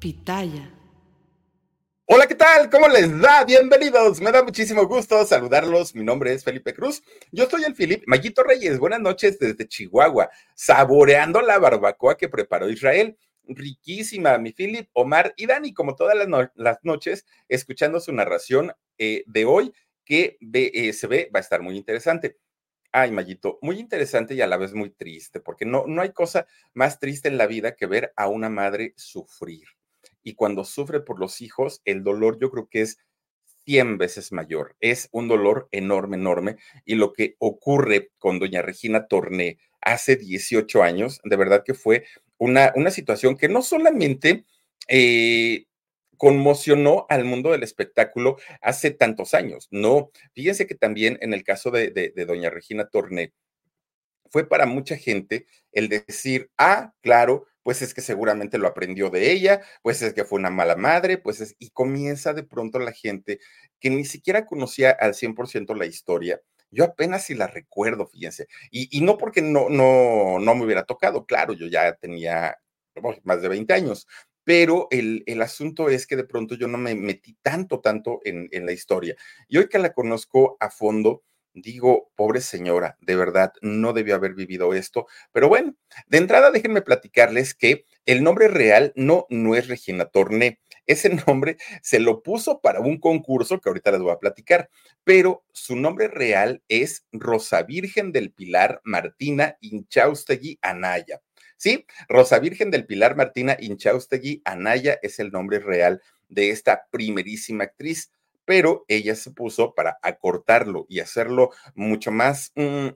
Pitaya. Hola, ¿qué tal? ¿Cómo les da? Bienvenidos. Me da muchísimo gusto saludarlos. Mi nombre es Felipe Cruz. Yo soy el Filip Mayito Reyes. Buenas noches desde Chihuahua, saboreando la barbacoa que preparó Israel. Riquísima, mi Filip, Omar y Dani, como todas las, noches, escuchando su narración eh, de hoy, que eh, se ve, va a estar muy interesante. Ay, Mayito, muy interesante y a la vez muy triste, porque no, no hay cosa más triste en la vida que ver a una madre sufrir y cuando sufre por los hijos, el dolor yo creo que es 100 veces mayor. Es un dolor enorme, enorme. Y lo que ocurre con doña Regina Torné hace 18 años, de verdad que fue una, una situación que no solamente eh, conmocionó al mundo del espectáculo hace tantos años, no. Fíjense que también en el caso de, de doña Regina Torné, fue para mucha gente el decir, ah, claro, pues es que seguramente lo aprendió de ella, pues es que fue una mala madre, pues es, y comienza de pronto la gente que ni siquiera conocía al 100% la historia. Yo apenas si la recuerdo, fíjense, y, no porque no, no, no me hubiera tocado, claro, yo ya tenía más de 20 años, pero el, el, asunto es que de pronto yo no me metí tanto, tanto en, en la historia. Y hoy que la conozco a fondo, digo, pobre señora, de verdad, no debió haber vivido esto. Pero bueno, de entrada déjenme platicarles que el nombre real no, no es Regina Torné. Ese nombre se lo puso para un concurso que ahorita les voy a platicar, pero su nombre real es Rosa Virgen del Pilar Martina Inchaustegui Anaya. Sí, Rosa Virgen del Pilar Martina Inchaustegui Anaya es el nombre real de esta primerísima actriz pero ella se puso para acortarlo y hacerlo mucho más mm,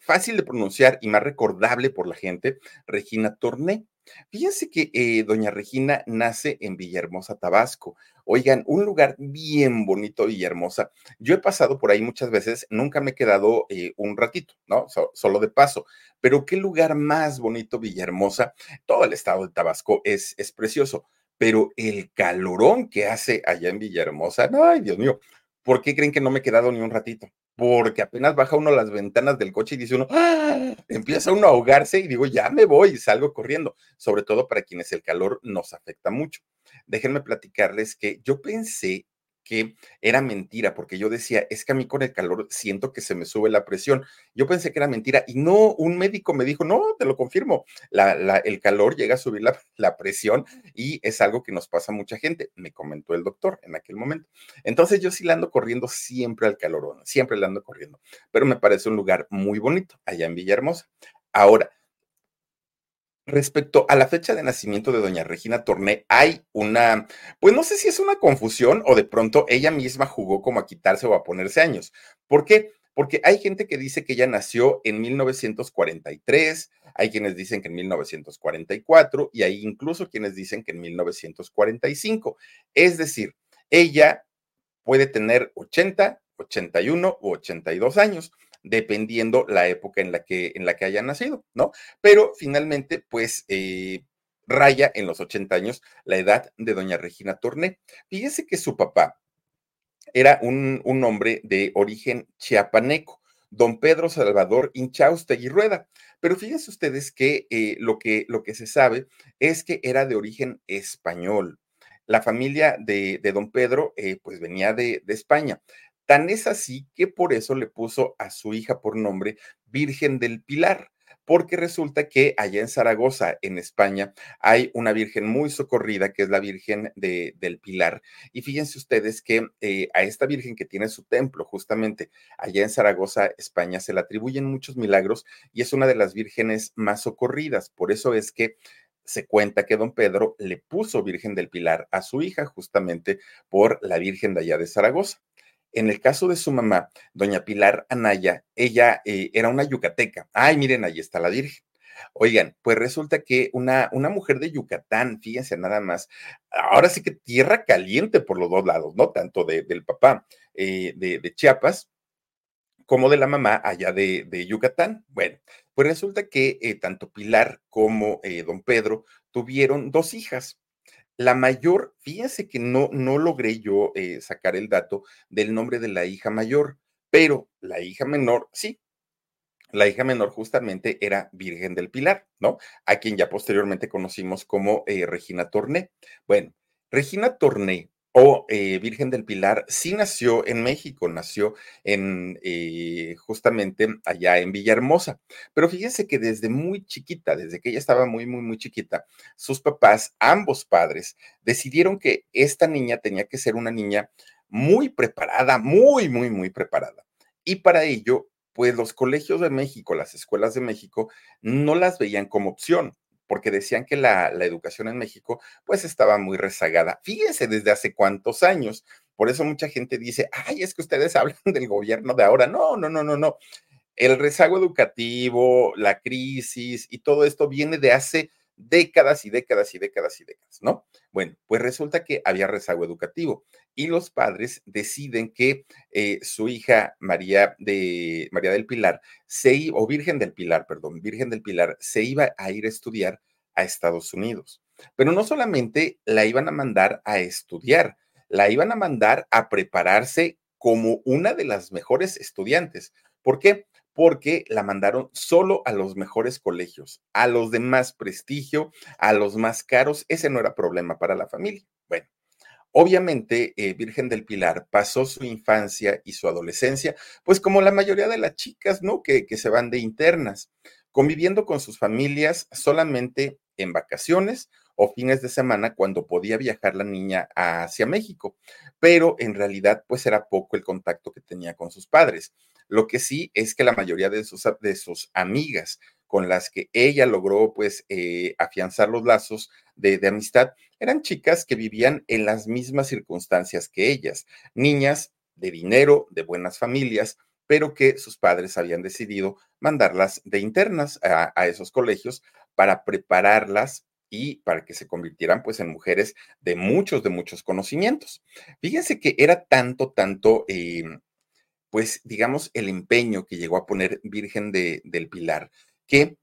fácil de pronunciar y más recordable por la gente, Regina Torné. Fíjense que eh, doña Regina nace en Villahermosa, Tabasco. Oigan, un lugar bien bonito, Villahermosa. Yo he pasado por ahí muchas veces, nunca me he quedado eh, un ratito, ¿no? solo de paso. Pero qué lugar más bonito, Villahermosa. Todo el estado de Tabasco es, es precioso pero el calorón que hace allá en Villahermosa, ay, Dios mío, ¿por qué creen que no me he quedado ni un ratito? Porque apenas baja uno las ventanas del coche y dice uno, ¡Ah! empieza uno a ahogarse y digo, ya me voy y salgo corriendo, sobre todo para quienes el calor nos afecta mucho. Déjenme platicarles que yo pensé que era mentira, porque yo decía, es que a mí con el calor siento que se me sube la presión. Yo pensé que era mentira y no, un médico me dijo, no, te lo confirmo, el calor llega a subir la, la, presión y es algo que nos pasa a mucha gente, me comentó el doctor en aquel momento. Entonces yo sí la ando corriendo siempre al calor, siempre la ando corriendo, pero me parece un lugar muy bonito allá en Villahermosa. Ahora, Respecto a la fecha de nacimiento de doña Regina Torné, hay una, pues no sé si es una confusión o de pronto ella misma jugó como a quitarse o a ponerse años. ¿Por qué? Porque hay gente que dice que ella nació en 1943, hay quienes dicen que en 1944 y hay incluso quienes dicen que en 1945. Es decir, ella puede tener 80, 81 u 82 años dependiendo la época en la que, en la que haya nacido, ¿no? Pero finalmente, pues, eh, raya en los 80 años la edad de doña Regina Torné. Fíjese que su papá era un, un hombre de origen chiapaneco, don Pedro Salvador Inchaustegui Rueda. Pero fíjense ustedes que, eh, lo que lo que se sabe es que era de origen español. La familia de, de don Pedro, eh, pues venía de, de España. Tan es así que por eso le puso a su hija por nombre Virgen del Pilar, porque resulta que allá en Zaragoza, en España, hay una virgen muy socorrida, que es la Virgen de, del Pilar. Y fíjense ustedes que eh, a esta virgen que tiene su templo justamente allá en Zaragoza, España, se le atribuyen muchos milagros y es una de las vírgenes más socorridas. Por eso es que se cuenta que don Pedro le puso Virgen del Pilar a su hija justamente por la Virgen de allá de Zaragoza. En el caso de su mamá, doña Pilar Anaya, ella eh, era una yucateca. Ay, miren, ahí está la Virgen. Oigan, pues resulta que una, una mujer de Yucatán, fíjense nada más, ahora sí que tierra caliente por los dos lados, ¿no? Tanto del papá eh, de, Chiapas como de la mamá allá de, Yucatán. Bueno, pues resulta que eh, tanto Pilar como don Pedro tuvieron dos hijas. La mayor, fíjense que no, no logré yo eh, sacar el dato del nombre de la hija mayor, pero la hija menor, sí. la hija menor justamente era Virgen del Pilar, ¿no? A quien ya posteriormente conocimos como eh, Regina Torné. Bueno, Regina Torné o eh, Virgen del Pilar sí nació en México, nació en eh, justamente allá en Villahermosa. Pero fíjense que desde muy chiquita, desde que ella estaba muy, muy, muy chiquita, sus papás, ambos padres, decidieron que esta niña tenía que ser una niña muy preparada, muy, muy, muy preparada. Y para ello, pues los colegios de México, las escuelas de México, no las veían como opción porque decían que la, educación en México pues estaba muy rezagada. Fíjense desde hace cuántos años. Por eso mucha gente dice, ay, es que ustedes hablan del gobierno de ahora. No, no, no, no, no. El rezago educativo, la crisis y todo esto viene de hace décadas y décadas y décadas y décadas, ¿no? Bueno, pues resulta que había rezago educativo y los padres deciden que eh, su hija María de María del Pilar se o Virgen del Pilar, perdón, Virgen del Pilar se iba a ir a estudiar a Estados Unidos. Pero no solamente la iban a mandar a estudiar, la iban a mandar a prepararse como una de las mejores estudiantes. ¿Por qué? porque la mandaron solo a los mejores colegios, a los de más prestigio, a los más caros. Ese no era problema para la familia. Bueno, obviamente eh, Virgen del Pilar pasó su infancia y su adolescencia, pues como la mayoría de las chicas, ¿no? Que, que se van de internas, conviviendo con sus familias solamente en vacaciones o fines de semana cuando podía viajar la niña hacia México, pero en realidad pues era poco el contacto que tenía con sus padres. Lo que sí es que la mayoría de sus, de sus amigas con las que ella logró pues eh, afianzar los lazos de, amistad eran chicas que vivían en las mismas circunstancias que ellas, niñas de dinero, de buenas familias, pero que sus padres habían decidido mandarlas de internas a, a, esos colegios para prepararlas y para que se convirtieran pues en mujeres de muchos, de muchos conocimientos. Fíjense que era tanto, tanto eh, pues digamos, el empeño que llegó a poner Virgen de, del Pilar, que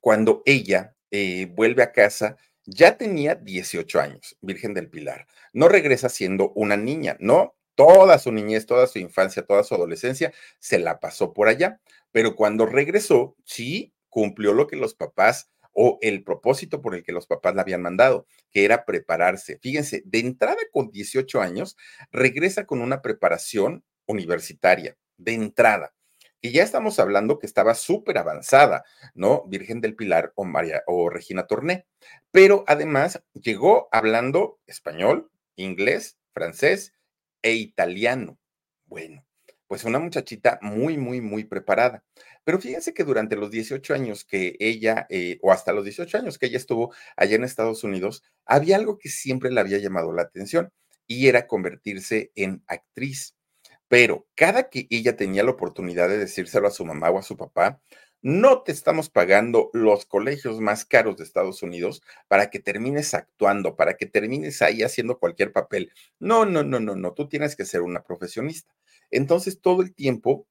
cuando ella eh, vuelve a casa, ya tenía 18 años, Virgen del Pilar. No regresa siendo una niña, no, toda su niñez, toda su infancia, toda su adolescencia se la pasó por allá. Pero cuando regresó, sí cumplió lo que los papás o el propósito por el que los papás la habían mandado, que era prepararse. Fíjense, de entrada con 18 años, regresa con una preparación universitaria, de entrada. Y ya estamos hablando que estaba súper avanzada, ¿no? Virgen del Pilar o María o Regina Torné. Pero además llegó hablando español, inglés, francés e italiano. Bueno, pues una muchachita muy, muy, muy preparada. Pero fíjense que durante los 18 años que ella, eh, o hasta los 18 años que ella estuvo allá en Estados Unidos, había algo que siempre le había llamado la atención y era convertirse en actriz. Pero cada que ella tenía la oportunidad de decírselo a su mamá o a su papá, no te estamos pagando los colegios más caros de Estados Unidos para que termines actuando, para que termines ahí haciendo cualquier papel. No, no, no, no, no, tú tienes que ser una profesionista. Entonces, todo el tiempo,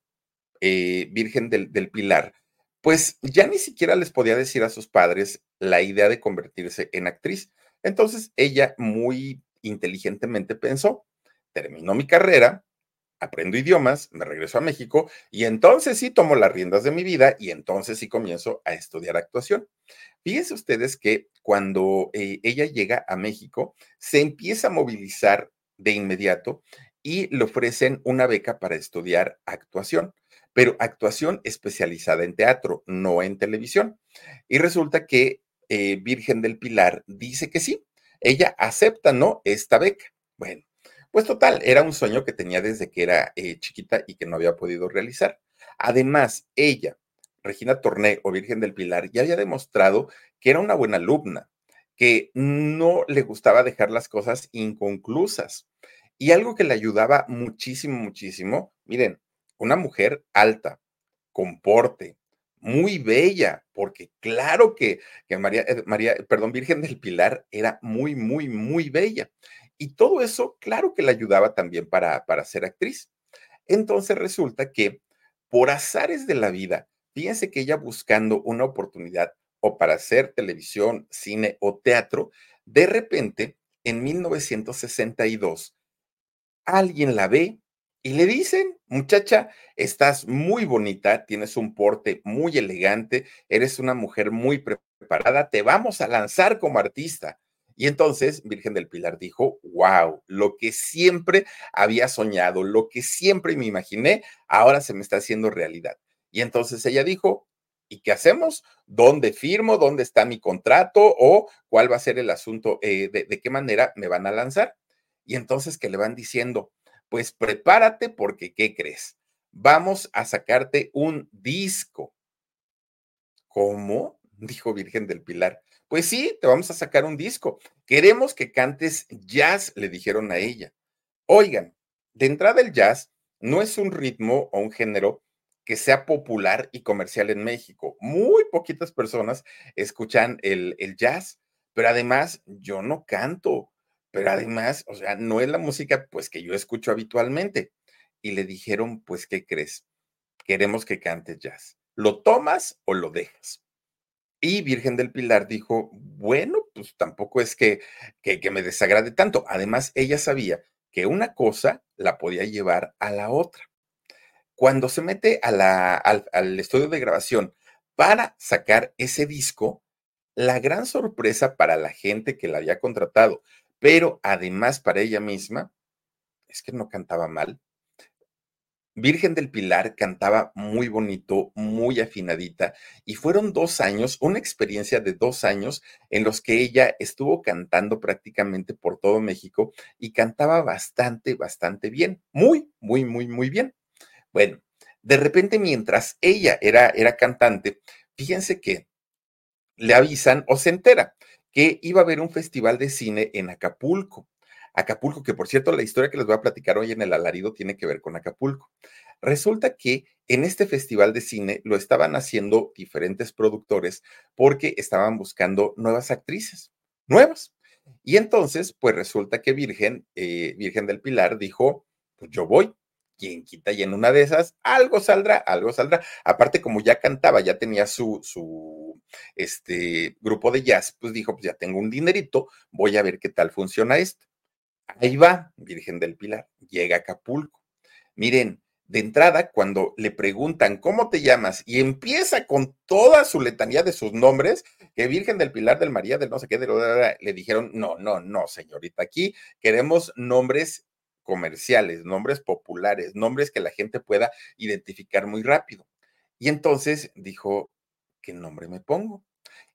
eh, Virgen del, del Pilar, pues ya ni siquiera les podía decir a sus padres la idea de convertirse en actriz. Entonces, ella muy inteligentemente pensó, terminó mi carrera, aprendo idiomas, me regreso a México y entonces sí tomo las riendas de mi vida y entonces sí comienzo a estudiar actuación. Fíjense ustedes que cuando eh, ella llega a México, se empieza a movilizar de inmediato y le ofrecen una beca para estudiar actuación, pero actuación especializada en teatro, no en televisión. Y resulta que eh, Virgen del Pilar dice que sí, ella acepta, ¿no? Esta beca. Bueno, pues total, era un sueño que tenía desde que era eh, chiquita y que no había podido realizar. Además, ella, Regina Torné o Virgen del Pilar, ya había demostrado que era una buena alumna, que no le gustaba dejar las cosas inconclusas. Y algo que le ayudaba muchísimo, muchísimo, miren, una mujer alta, con porte, muy bella, porque claro que, María, eh, María, perdón, Virgen del Pilar era muy, muy, muy bella. Y todo eso, claro que le ayudaba también para, para ser actriz. Entonces resulta que por azares de la vida, fíjense que ella buscando una oportunidad o para hacer televisión, cine o teatro, de repente, en 1962, alguien la ve y le dicen, muchacha, estás muy bonita, tienes un porte muy elegante, eres una mujer muy preparada, te vamos a lanzar como artista. Y entonces Virgen del Pilar dijo, wow, lo que siempre había soñado, lo que siempre me imaginé, ahora se me está haciendo realidad. Y entonces ella dijo, ¿y qué hacemos? ¿Dónde firmo? ¿Dónde está mi contrato? ¿O cuál va a ser el asunto? Eh, de, ¿De qué manera me van a lanzar? Y entonces que le van diciendo, pues prepárate porque, ¿qué crees? Vamos a sacarte un disco. ¿Cómo? Dijo Virgen del Pilar. Pues sí, te vamos a sacar un disco. Queremos que cantes jazz, le dijeron a ella. Oigan, de entrada el jazz no es un ritmo o un género que sea popular y comercial en México. Muy poquitas personas escuchan el, el jazz, pero además yo no canto, pero además, o sea, no es la música pues que yo escucho habitualmente. Y le dijeron, pues, ¿qué crees? Queremos que cantes jazz. ¿Lo tomas o lo dejas? Y Virgen del Pilar dijo, bueno, pues tampoco es que, que, me desagrade tanto. Además, ella sabía que una cosa la podía llevar a la otra. Cuando se mete a la, al, al estudio de grabación para sacar ese disco, la gran sorpresa para la gente que la había contratado, pero además para ella misma, es que no cantaba mal, Virgen del Pilar cantaba muy bonito, muy afinadita, y fueron dos años, una experiencia de dos años en los que ella estuvo cantando prácticamente por todo México y cantaba bastante, bastante bien, muy, muy, muy, muy bien. Bueno, de repente mientras ella era, era cantante, fíjense que le avisan o se entera que iba a haber un festival de cine en Acapulco. Acapulco, que por cierto, la historia que les voy a platicar hoy en el alarido tiene que ver con Acapulco. Resulta que en este festival de cine lo estaban haciendo diferentes productores porque estaban buscando nuevas actrices, nuevas. Y entonces, pues resulta que Virgen, eh, Virgen del Pilar, dijo, pues yo voy. Quien quita y en una de esas algo saldrá, algo saldrá. Aparte, como ya cantaba, ya tenía su, su este, grupo de jazz, pues dijo, pues ya tengo un dinerito, voy a ver qué tal funciona esto. Ahí va, Virgen del Pilar, llega a Acapulco. Miren, de entrada, cuando le preguntan cómo te llamas y empieza con toda su letanía de sus nombres, que Virgen del Pilar del María del no sé qué, de le dijeron, no, no, no, señorita, aquí queremos nombres comerciales, nombres populares, nombres que la gente pueda identificar muy rápido. Y entonces dijo, ¿qué nombre me pongo?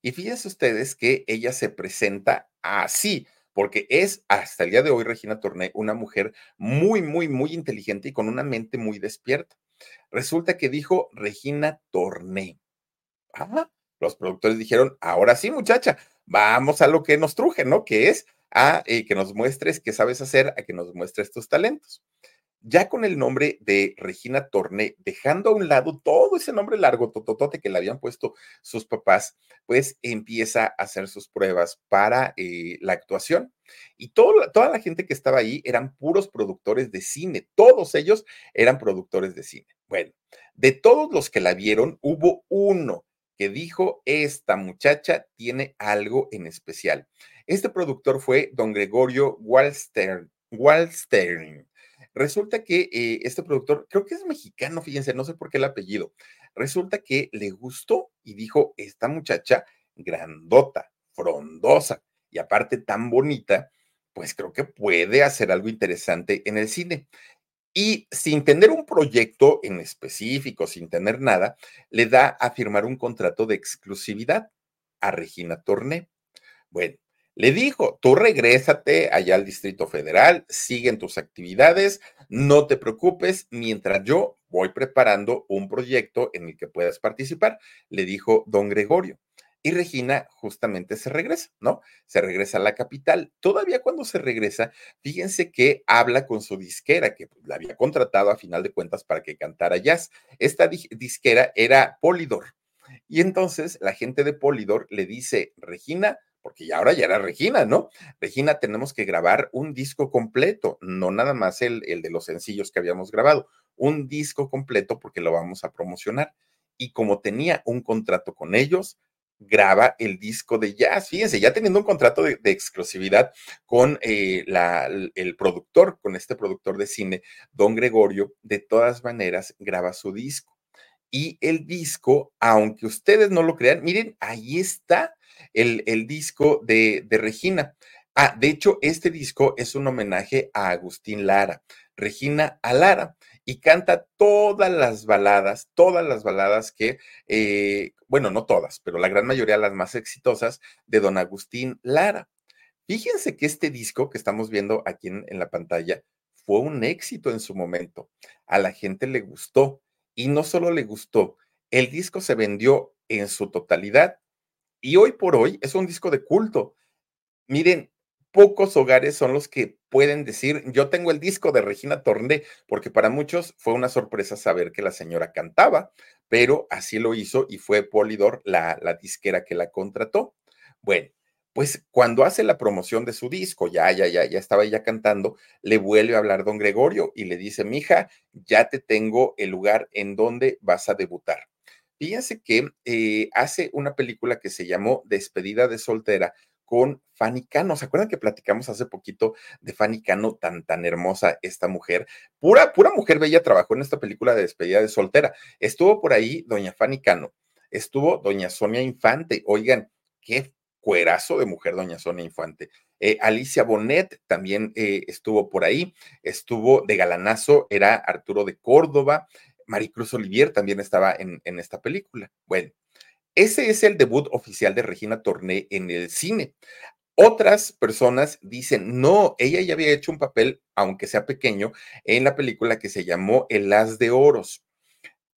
Y fíjense ustedes que ella se presenta así, porque es hasta el día de hoy Regina Torné una mujer muy, muy, muy inteligente y con una mente muy despierta. Resulta que dijo Regina Torné. Ah, los productores dijeron, ahora sí, muchacha, vamos a lo que nos truje, ¿no? Que es a eh, que nos muestres qué sabes hacer, a que nos muestres tus talentos ya con el nombre de Regina Torné, dejando a un lado todo ese nombre largo, tototote que le habían puesto sus papás, pues empieza a hacer sus pruebas para eh, la actuación. Y toda la gente que estaba ahí eran puros productores de cine, todos ellos eran productores de cine. Bueno, de todos los que la vieron, hubo uno que dijo, esta muchacha tiene algo en especial. Este productor fue don Gregorio Wallstern. Wallstern Resulta que eh, este productor, creo que es mexicano, fíjense, no sé por qué el apellido. Resulta que le gustó y dijo, esta muchacha grandota, frondosa y aparte tan bonita, pues creo que puede hacer algo interesante en el cine. Y sin tener un proyecto en específico, sin tener nada, le da a firmar un contrato de exclusividad a Regina Torné. Bueno, le dijo, tú regrésate allá al Distrito Federal, siguen tus actividades, no te preocupes, mientras yo voy preparando un proyecto en el que puedas participar, le dijo don Gregorio. Y Regina justamente se regresa, ¿no? Se regresa a la capital. Todavía cuando se regresa, fíjense que habla con su disquera, que la había contratado a final de cuentas para que cantara jazz. Esta disquera era Polidor. Y entonces la gente de Polidor le dice, Regina, porque ya ahora ya era Regina, ¿no? Regina, tenemos que grabar un disco completo, no nada más el, el de los sencillos que habíamos grabado, un disco completo porque lo vamos a promocionar. Y como tenía un contrato con ellos, graba el disco de jazz. Fíjense, ya teniendo un contrato de, exclusividad con eh, el productor, con este productor de cine, don Gregorio, de todas maneras graba su disco. Y el disco, aunque ustedes no lo crean, miren, ahí está el, disco de, de Regina. Ah, de hecho, este disco es un homenaje a Agustín Lara, Regina a Lara y canta todas las baladas, todas las baladas que, eh, bueno, no todas, pero la gran mayoría, las más exitosas, de don Agustín Lara. Fíjense que este disco que estamos viendo aquí en la pantalla fue un éxito en su momento. A la gente le gustó y no solo le gustó, el disco se vendió en su totalidad y hoy por hoy es un disco de culto. Miren, pocos hogares son los que pueden decir, yo tengo el disco de Regina Torné, porque para muchos fue una sorpresa saber que la señora cantaba, pero así lo hizo y fue Polidor la, la disquera que la contrató. Bueno, pues cuando hace la promoción de su disco, ya, ya, ya, ya estaba ella cantando, le vuelve a hablar don Gregorio y le dice, mija, ya te tengo el lugar en donde vas a debutar. Fíjense que eh, hace una película que se llamó Despedida de soltera con Fanny Cano. ¿Se acuerdan que platicamos hace poquito de Fanny Cano, tan, tan hermosa esta mujer? Pura, pura mujer bella trabajó en esta película de despedida de soltera. Estuvo por ahí doña Fanny Cano, estuvo doña Sonia Infante. Oigan, qué cuerazo de mujer doña Sonia Infante. Eh, Alicia Bonet también eh, estuvo por ahí, estuvo de galanazo, era Arturo de Córdoba, Maricruz Olivier también estaba en, en esta película. Bueno, ese es el debut oficial de Regina Torné en el cine. Otras personas dicen, no, ella ya había hecho un papel, aunque sea pequeño, en la película que se llamó El As de Oros.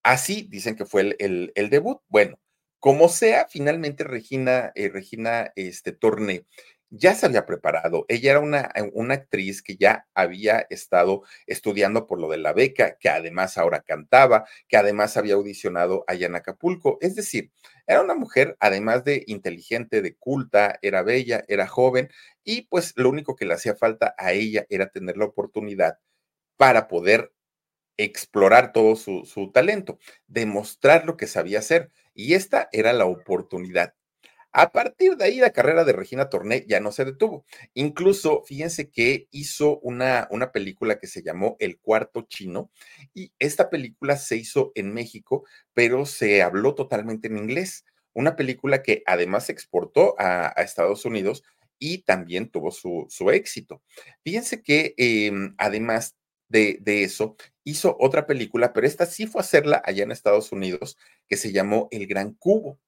Así dicen que fue el, el, debut. Bueno, como sea, finalmente Regina, eh, Regina este, Torné ya se había preparado. Ella era una, eh, una, actriz que ya había estado estudiando por lo de la beca, que además ahora cantaba, que además había audicionado allá en Acapulco. Es decir, era una mujer, además de inteligente, de culta, era bella, era joven, y pues lo único que le hacía falta a ella era tener la oportunidad para poder explorar todo su, su talento, demostrar lo que sabía hacer. Y esta era la oportunidad. A partir de ahí, la carrera de Regina Torné ya no se detuvo. Incluso, fíjense que hizo una, una película que se llamó El Cuarto Chino y esta película se hizo en México, pero se habló totalmente en inglés. Una película que además se exportó a, Estados Unidos y también tuvo su, su éxito. Fíjense que em, además de, de, eso, hizo otra película, pero esta sí fue a hacerla allá en Estados Unidos, que se llamó El Gran Cubo.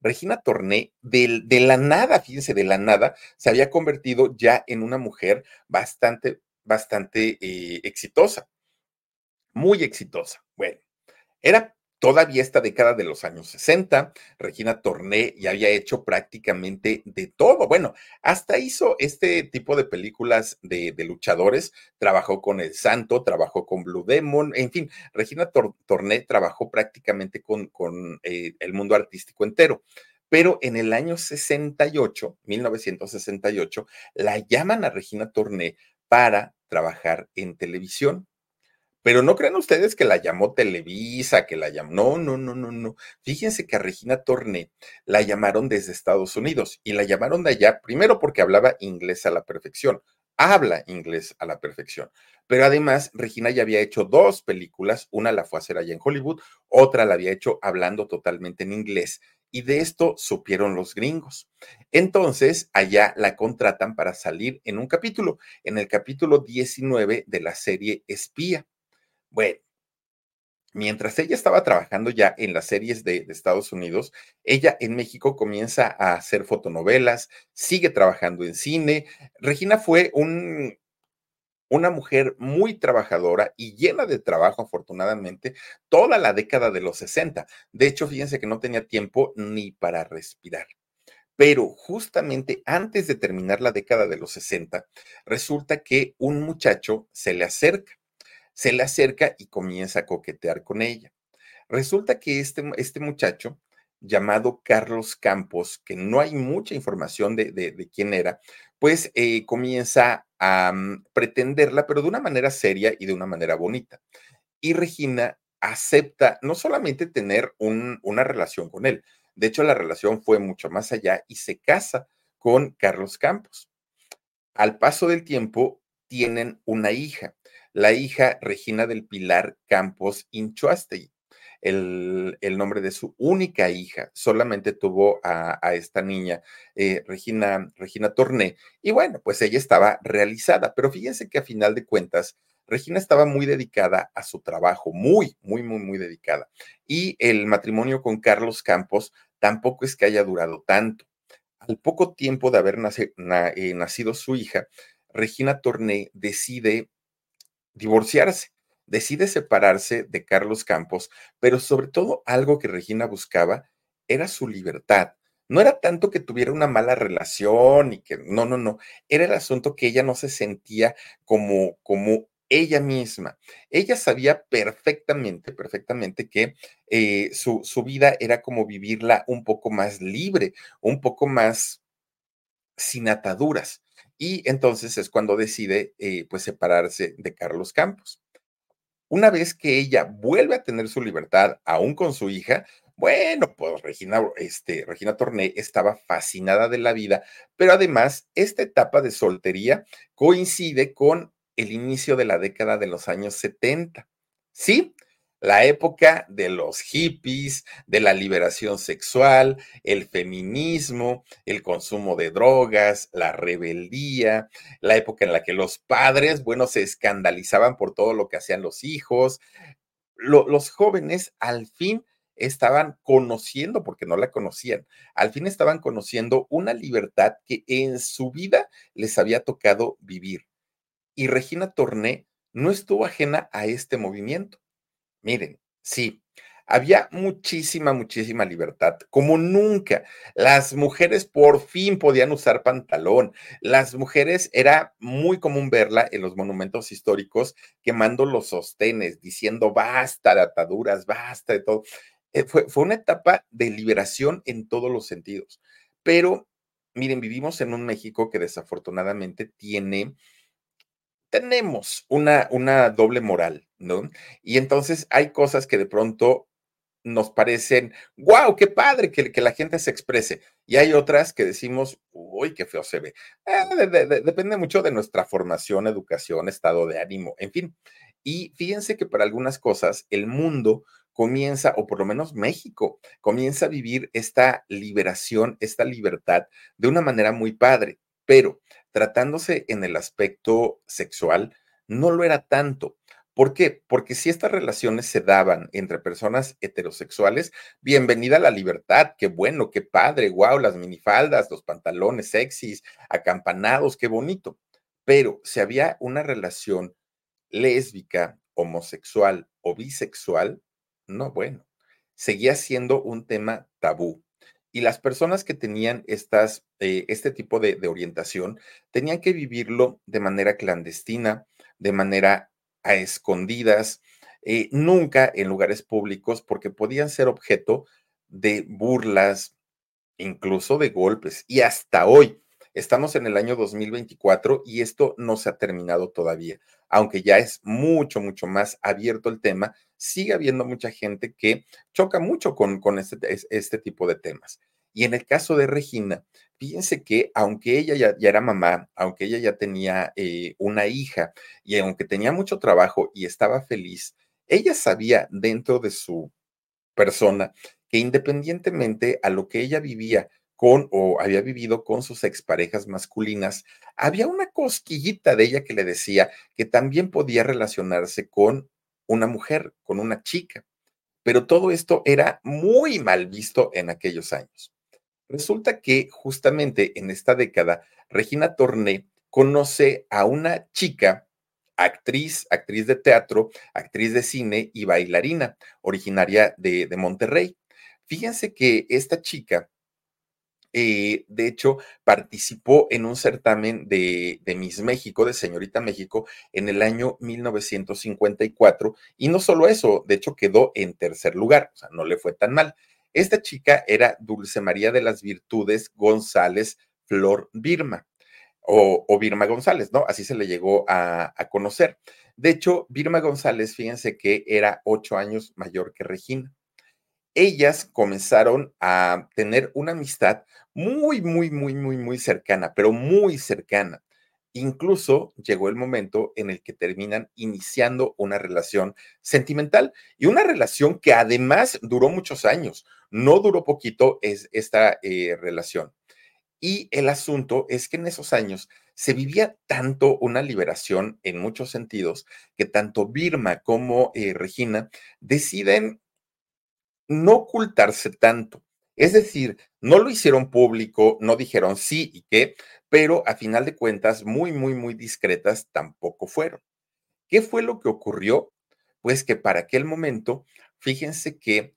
Regina Torné, de, la nada, fíjense, de la nada, se había convertido ya en una mujer bastante, bastante eh, exitosa, muy exitosa. Bueno, era Todavía esta década de los años 60, Regina Torné ya había hecho prácticamente de todo. Bueno, hasta hizo este tipo de películas de, luchadores, trabajó con El Santo, trabajó con Blue Demon, en fin, Regina Torné trabajó prácticamente con, con eh, el mundo artístico entero. Pero en el año 68, 1968, la llaman a Regina Torné para trabajar en televisión. Pero no crean ustedes que la llamó Televisa, que la llamó. No, no, no, no, no. Fíjense que a Regina Torné la llamaron desde Estados Unidos y la llamaron de allá, primero porque hablaba inglés a la perfección. Habla inglés a la perfección. Pero además, Regina ya había hecho dos películas. Una la fue a hacer allá en Hollywood, otra la había hecho hablando totalmente en inglés. Y de esto supieron los gringos. Entonces, allá la contratan para salir en un capítulo, en el capítulo 19 de la serie Espía. Bueno, mientras ella estaba trabajando ya en las series de, Estados Unidos, ella en México comienza a hacer fotonovelas, sigue trabajando en cine. Regina fue un, una mujer muy trabajadora y llena de trabajo, afortunadamente, toda la década de los 60. De hecho, fíjense que no tenía tiempo ni para respirar. Pero justamente antes de terminar la década de los 60, resulta que un muchacho se le acerca se le acerca y comienza a coquetear con ella. Resulta que este, este muchacho, llamado Carlos Campos, que no hay mucha información de, quién era, pues eh, comienza a mm, pretenderla, pero de una manera seria y de una manera bonita. Y Regina acepta no solamente tener una relación con él, De hecho, la relación fue mucho más allá y se casa con Carlos Campos. Al paso del tiempo, tienen una hija, la hija Regina del Pilar Campos Inchuastey el, nombre de su única hija. Solamente tuvo a, esta niña, eh, Regina, Regina Torné, y bueno, pues ella estaba realizada, pero fíjense que a final de cuentas, Regina estaba muy dedicada a su trabajo, muy, muy, muy, muy dedicada. Y el matrimonio con Carlos Campos tampoco es que haya durado tanto. Al poco tiempo de haber eh, nacido su hija, Regina Torné decide divorciarse decide separarse de Carlos Campos, pero sobre todo algo que Regina buscaba era su libertad. No era tanto que tuviera una mala relación y que no, no, no, era el asunto que ella no se sentía como como ella misma. Ella sabía perfectamente, perfectamente que eh, su, su vida era como vivirla un poco más libre, un poco más sin ataduras. Y entonces es cuando decide eh, pues separarse de Carlos Campos. Una vez que ella vuelve a tener su libertad, aún con su hija, bueno, pues Regina, este, Regina Torné estaba fascinada de la vida, pero además esta etapa de soltería coincide con el inicio de la década de los años 70. ¿Sí? La época de los hippies, de la liberación sexual, el feminismo, el consumo de drogas, la rebeldía, la época en la que los padres, bueno, se escandalizaban por todo lo que hacían los hijos. los jóvenes al fin estaban conociendo, porque no la conocían, al fin estaban conociendo una libertad que en su vida les había tocado vivir. Y Regina Torné no estuvo ajena a este movimiento Miren, sí, había muchísima, muchísima libertad, como nunca. Las mujeres por fin podían usar pantalón. Las mujeres era muy común verla en los monumentos históricos quemando los sostenes, diciendo basta de ataduras, basta de todo. Eh, fue, fue una etapa de liberación en todos los sentidos. Pero, miren, vivimos en un México que desafortunadamente tiene tenemos una, una doble moral, ¿no? Y entonces hay cosas que de pronto nos parecen, wow, qué padre que, que, la gente se exprese. Y hay otras que decimos, uy, qué feo se ve. Eh, depende mucho de nuestra formación, educación, estado de ánimo, en fin. Y fíjense que para algunas cosas el mundo comienza, o por lo menos México, comienza a vivir esta liberación, esta libertad de una manera muy padre. Pero tratándose en el aspecto sexual, no lo era tanto. ¿Por qué? Porque si estas relaciones se daban entre personas heterosexuales, bienvenida a la libertad, qué bueno, qué padre, wow, las minifaldas, los pantalones sexys, acampanados, qué bonito. Pero si había una relación lésbica, homosexual o bisexual, no, bueno, seguía siendo un tema tabú. Y las personas que tenían estas, eh, este tipo de, orientación tenían que vivirlo de manera clandestina, de manera a escondidas, eh, nunca en lugares públicos, porque podían ser objeto de burlas, incluso de golpes. Y hasta hoy, estamos en el año 2024 y esto no se ha terminado todavía. Aunque ya es mucho, mucho más abierto el tema, sigue habiendo mucha gente que choca mucho con, este, este tipo de temas. Y en el caso de Regina, fíjense que aunque ella ya, era mamá, aunque ella ya tenía eh, una hija y aunque tenía mucho trabajo y estaba feliz, ella sabía dentro de su persona que independientemente a lo que ella vivía con o había vivido con sus exparejas masculinas, había una cosquillita de ella que le decía que también podía relacionarse con una mujer, con una chica. Pero todo esto era muy mal visto en aquellos años. Resulta que justamente en esta década, Regina Torné conoce a una chica, actriz, actriz de teatro, actriz de cine y bailarina, originaria de, Monterrey. Fíjense que esta chica, eh, de hecho, participó en un certamen de, de, Miss México, de Señorita México, en el año 1954. Y no solo eso, de hecho quedó en tercer lugar, o sea, no le fue tan mal. Esta chica era Dulce María de las Virtudes González Flor Birma, o, o Birma González, ¿no? Así se le llegó a, a conocer. De hecho, Birma González, fíjense que era ocho años mayor que Regina. Ellas comenzaron a tener una amistad muy, muy, muy, muy, muy cercana, pero muy cercana. Incluso llegó el momento en el que terminan iniciando una relación sentimental y una relación que además duró muchos años. No duró poquito es esta eh, relación. Y el asunto es que en esos años se vivía tanto una liberación en muchos sentidos que tanto Birma como eh, Regina deciden no ocultarse tanto. Es decir, no lo hicieron público, no dijeron sí y qué, pero a final de cuentas, muy, muy, muy discretas tampoco fueron. ¿Qué fue lo que ocurrió? Pues que para aquel momento, fíjense que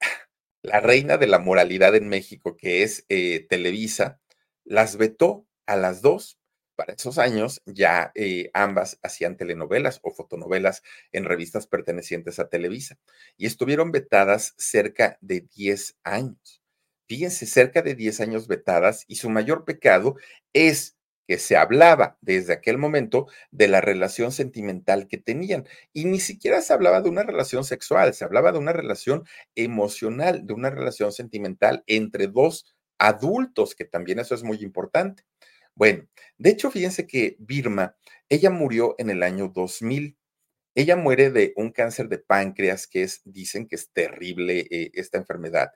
la reina de la moralidad en México, que es eh, Televisa, las vetó a las dos. Para esos años ya eh, ambas hacían telenovelas o fotonovelas en revistas pertenecientes a Televisa y estuvieron vetadas cerca de 10 años. Fíjense, cerca de 10 años vetadas y su mayor pecado es que se hablaba desde aquel momento de la relación sentimental que tenían. Y ni siquiera se hablaba de una relación sexual, se hablaba de una relación emocional, de una relación sentimental entre dos adultos, que también eso es muy importante. Bueno, de hecho, fíjense que Birma, ella murió en el año 2000. Ella muere de un cáncer de páncreas, que es, dicen que es terrible eh, esta enfermedad.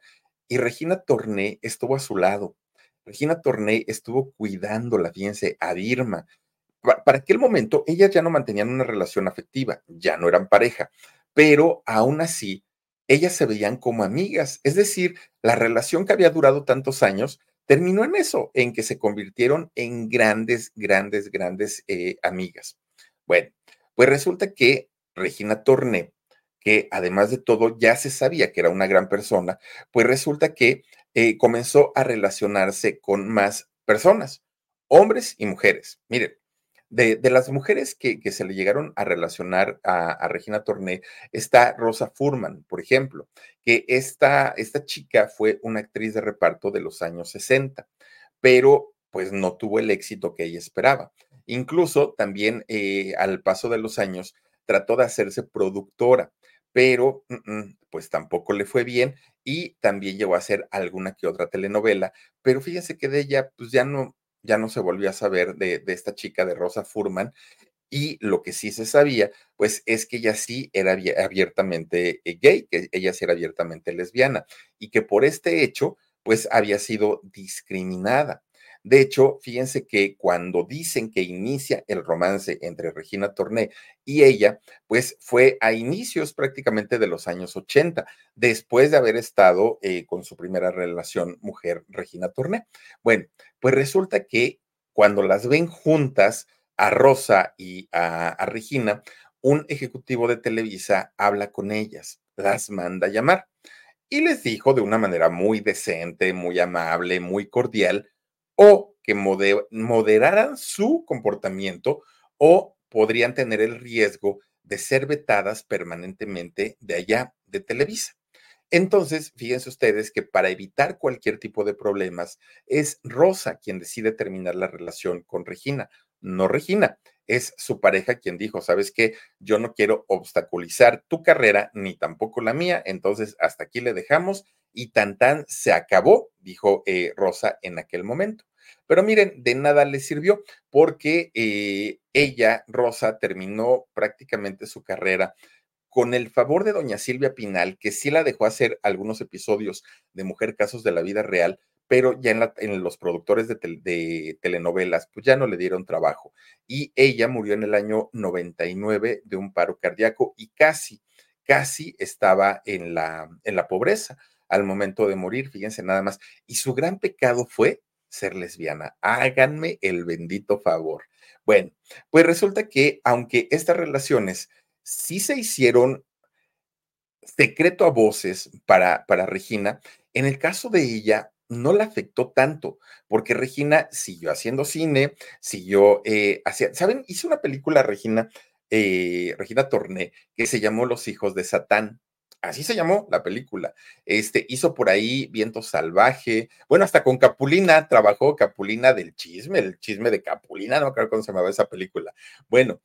Y Regina Torné estuvo a su lado. Regina Torné estuvo cuidándola, fíjense, a Birma. Para, aquel momento, ellas ya no mantenían una relación afectiva, ya no eran pareja, pero aún así, ellas se veían como amigas. Es decir, la relación que había durado tantos años terminó en eso, en que se convirtieron en grandes, grandes, grandes eh, amigas. Bueno, pues resulta que Regina Torné, que además de todo ya se sabía que era una gran persona, pues resulta que eh, comenzó a relacionarse con más personas, hombres y mujeres. Miren, de, las mujeres que, se le llegaron a relacionar a, Regina Torné está Rosa Furman, por ejemplo, que esta, esta chica fue una actriz de reparto de los años 60, pero pues no tuvo el éxito que ella esperaba. Incluso también eh, al paso de los años trató de hacerse productora, pero pues tampoco le fue bien y también llegó a hacer alguna que otra telenovela, pero fíjense que de ella pues ya no, ya no se volvió a saber de, esta chica de Rosa Furman. Y lo que sí se sabía, pues es que ella sí era abiertamente eh, gay, que ella sí era abiertamente lesbiana y que por este hecho, pues había sido discriminada. De hecho, fíjense que cuando dicen que inicia el romance entre Regina Torné y ella, pues fue a inicios prácticamente de los años 80, después de haber estado eh, con su primera relación mujer, Regina Torné. Bueno, pues resulta que cuando las ven juntas, a Rosa y a, a Regina, un ejecutivo de Televisa habla con ellas, las manda a llamar y les dijo de una manera muy decente, muy amable, muy cordial, o que moderaran su comportamiento o podrían tener el riesgo de ser vetadas permanentemente de allá de Televisa. Entonces, fíjense ustedes que para evitar cualquier tipo de problemas, es Rosa quien decide terminar la relación con Regina, no Regina. Es su pareja quien dijo, sabes qué, yo no quiero obstaculizar tu carrera ni tampoco la mía, entonces hasta aquí le dejamos y tan tan se acabó, dijo eh, Rosa en aquel momento. Pero miren, de nada le sirvió porque eh, ella, Rosa, terminó prácticamente su carrera con el favor de doña Silvia Pinal, que sí la dejó hacer algunos episodios de Mujer Casos de la Vida Real, pero ya en, los productores de, de, telenovelas, pues ya no le dieron trabajo. Y ella murió en el año 99 de un paro cardíaco y casi, casi estaba en la, en la pobreza al momento de morir, fíjense nada más. Y su gran pecado fue ser lesbiana. Háganme el bendito favor. Bueno, pues resulta que aunque estas relaciones sí se hicieron secreto a voces para, para Regina, en el caso de ella no la afectó tanto, porque Regina siguió haciendo cine, siguió eh, ¿saben? Hizo una película, Regina, eh, Regina Torné, que se llamó Los hijos de Satán. Así se llamó la película. Este hizo por ahí Viento Salvaje. Bueno, hasta con Capulina trabajó Capulina del chisme, el chisme de Capulina, no creo cómo se llamaba esa película. Bueno,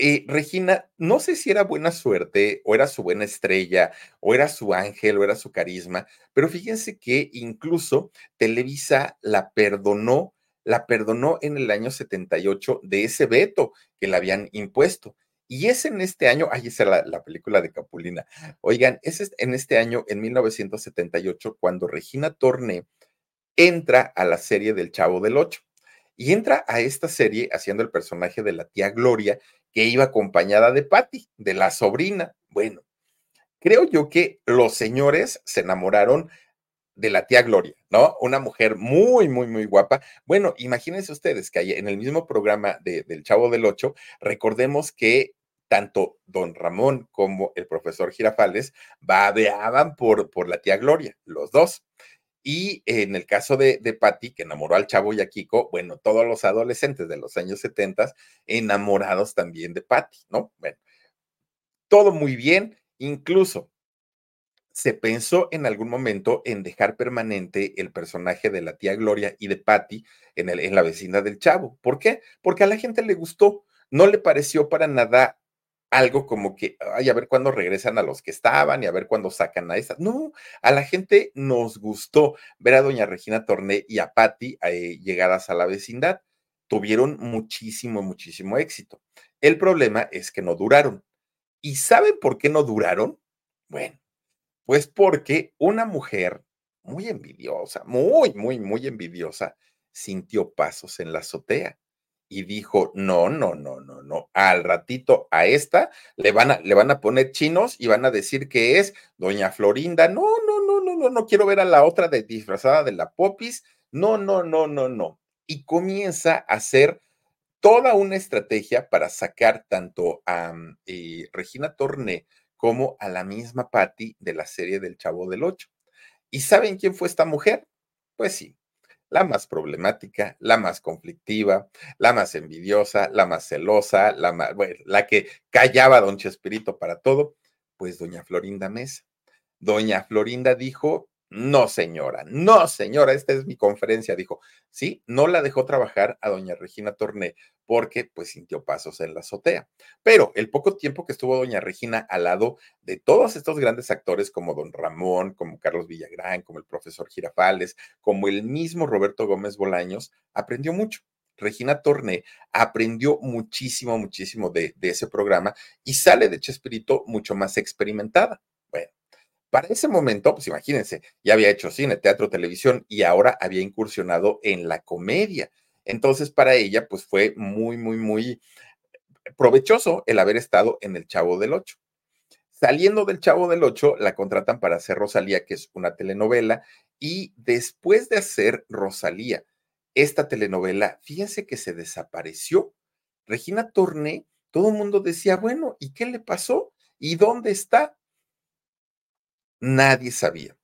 eh, Regina, no sé si era buena suerte o era su buena estrella o era su ángel o era su carisma, pero fíjense que incluso Televisa la perdonó, la perdonó en el año 78 de ese veto que le habían impuesto. Y es en este año, ahí es la, la, película de Capulina. Oigan, es en este año, en 1978, cuando Regina Torne entra a la serie del Chavo del Ocho. Y entra a esta serie haciendo el personaje de la tía Gloria, que iba acompañada de Patty, de la sobrina. Bueno, creo yo que los señores se enamoraron de la tía Gloria, ¿no? Una mujer muy, muy, muy guapa. Bueno, imagínense ustedes que en el mismo programa del Chavo del Ocho, recordemos que tanto don Ramón como el profesor Girafales babeaban por, por la tía Gloria, los dos. Y en el caso de, de Patty, que enamoró al chavo y a Kiko, bueno, todos los adolescentes de los años 70 enamorados también de Patty, ¿no? Bueno, todo muy bien, incluso se pensó en algún momento en dejar permanente el personaje de la tía Gloria y de Patty en, en la vecindad del chavo. ¿Por qué? Porque a la gente le gustó, no le pareció para nada algo como que, ay, a ver cuándo regresan a los que estaban y a ver cuándo sacan a esas. No, a la gente nos gustó ver a doña Regina Torné y a Patti eh, llegadas a la vecindad. Tuvieron muchísimo, muchísimo éxito. El problema es que no duraron. ¿Y saben por qué no duraron? Bueno, pues porque una mujer muy envidiosa, muy, muy, muy envidiosa, sintió pasos en la azotea y dijo, no, no, no, no, no, al ratito a esta le van a, le van a poner chinos y van a decir que es doña Florinda, no, no, no, no, no, no quiero ver a la otra de, disfrazada de la popis, no, no, no, no, no. Y comienza a hacer toda una estrategia para sacar tanto a eh, Regina Torné como a la misma Patty de la serie del Chavo del Ocho. ¿Y saben quién fue esta mujer? Pues sí, la más problemática, la más conflictiva, la más envidiosa, la más celosa, la más, bueno, la que callaba a don Chespirito para todo, pues doña Florinda Mesa. Doña Florinda dijo, no, señora, no, señora, esta es mi conferencia, dijo. Sí, no la dejó trabajar a doña Regina Torné porque pues sintió pasos en la azotea. Pero el poco tiempo que estuvo doña Regina al lado de todos estos grandes actores como don Ramón, como Carlos Villagrán, como el profesor Girafales, como el mismo Roberto Gómez Bolaños, aprendió mucho. Regina Torné aprendió muchísimo, muchísimo de, de ese programa y sale de Chespirito mucho más experimentada. Para ese momento, pues imagínense, ya había hecho cine, teatro, televisión y ahora había incursionado en la comedia. Entonces, para ella, pues fue muy, muy, muy provechoso el haber estado en El Chavo del Ocho. Saliendo del Chavo del Ocho, la contratan para hacer Rosalía, que es una telenovela, y después de hacer Rosalía, esta telenovela, fíjense que se desapareció. Regina Torné, todo el mundo decía, bueno, ¿y qué le pasó? ¿Y dónde está? Nadie sabía.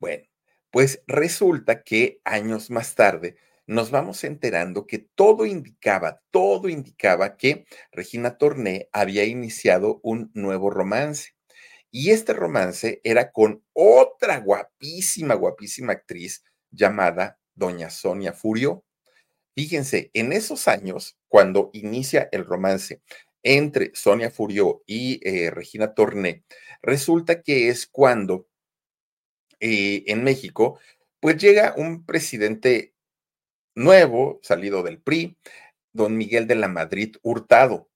Bueno, pues resulta que años más tarde nos vamos enterando que todo indicaba, todo indicaba que Regina Torné había iniciado un nuevo romance. Y este romance era con otra guapísima, guapísima actriz llamada Doña Sonia Furio. Fíjense, en esos años, cuando inicia el romance entre Sonia Furio y eh, Regina Torné, resulta que es cuando eh, en México, pues llega un presidente nuevo, salido del PRI, don Miguel de la Madrid Hurtado.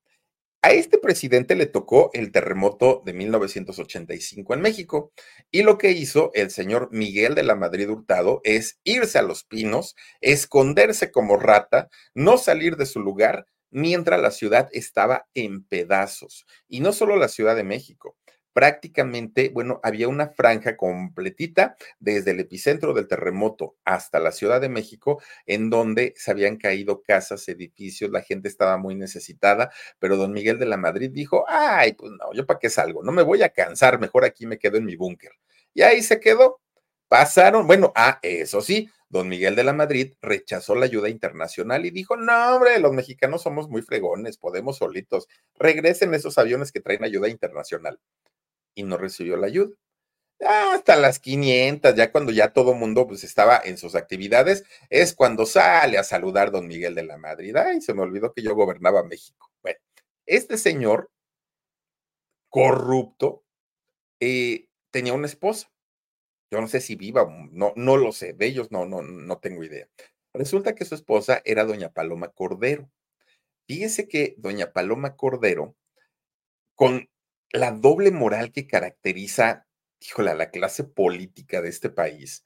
A este presidente le tocó el terremoto de 1985 en México y lo que hizo el señor Miguel de la Madrid Hurtado es irse a los pinos, esconderse como rata, no salir de su lugar mientras la ciudad estaba en pedazos. Y no solo la Ciudad de México, prácticamente, bueno, había una franja completita desde el epicentro del terremoto hasta la Ciudad de México, en donde se habían caído casas, edificios, la gente estaba muy necesitada, pero don Miguel de la Madrid dijo, ay, pues no, yo para qué salgo, no me voy a cansar, mejor aquí me quedo en mi búnker. Y ahí se quedó. Pasaron, bueno, ah, eso sí, don Miguel de la Madrid rechazó la ayuda internacional y dijo, no, hombre, los mexicanos somos muy fregones, podemos solitos, regresen esos aviones que traen ayuda internacional. Y no recibió la ayuda. Hasta las 500, ya cuando ya todo mundo pues estaba en sus actividades, es cuando sale a saludar don Miguel de la Madrid. Ay, se me olvidó que yo gobernaba México. Bueno, Este señor corrupto eh, tenía una esposa. Yo no sé si viva, no, no lo sé, de ellos no, no, no tengo idea. Resulta que su esposa era doña Paloma Cordero. Fíjese que doña Paloma Cordero, con la doble moral que caracteriza, híjole, la clase política de este país,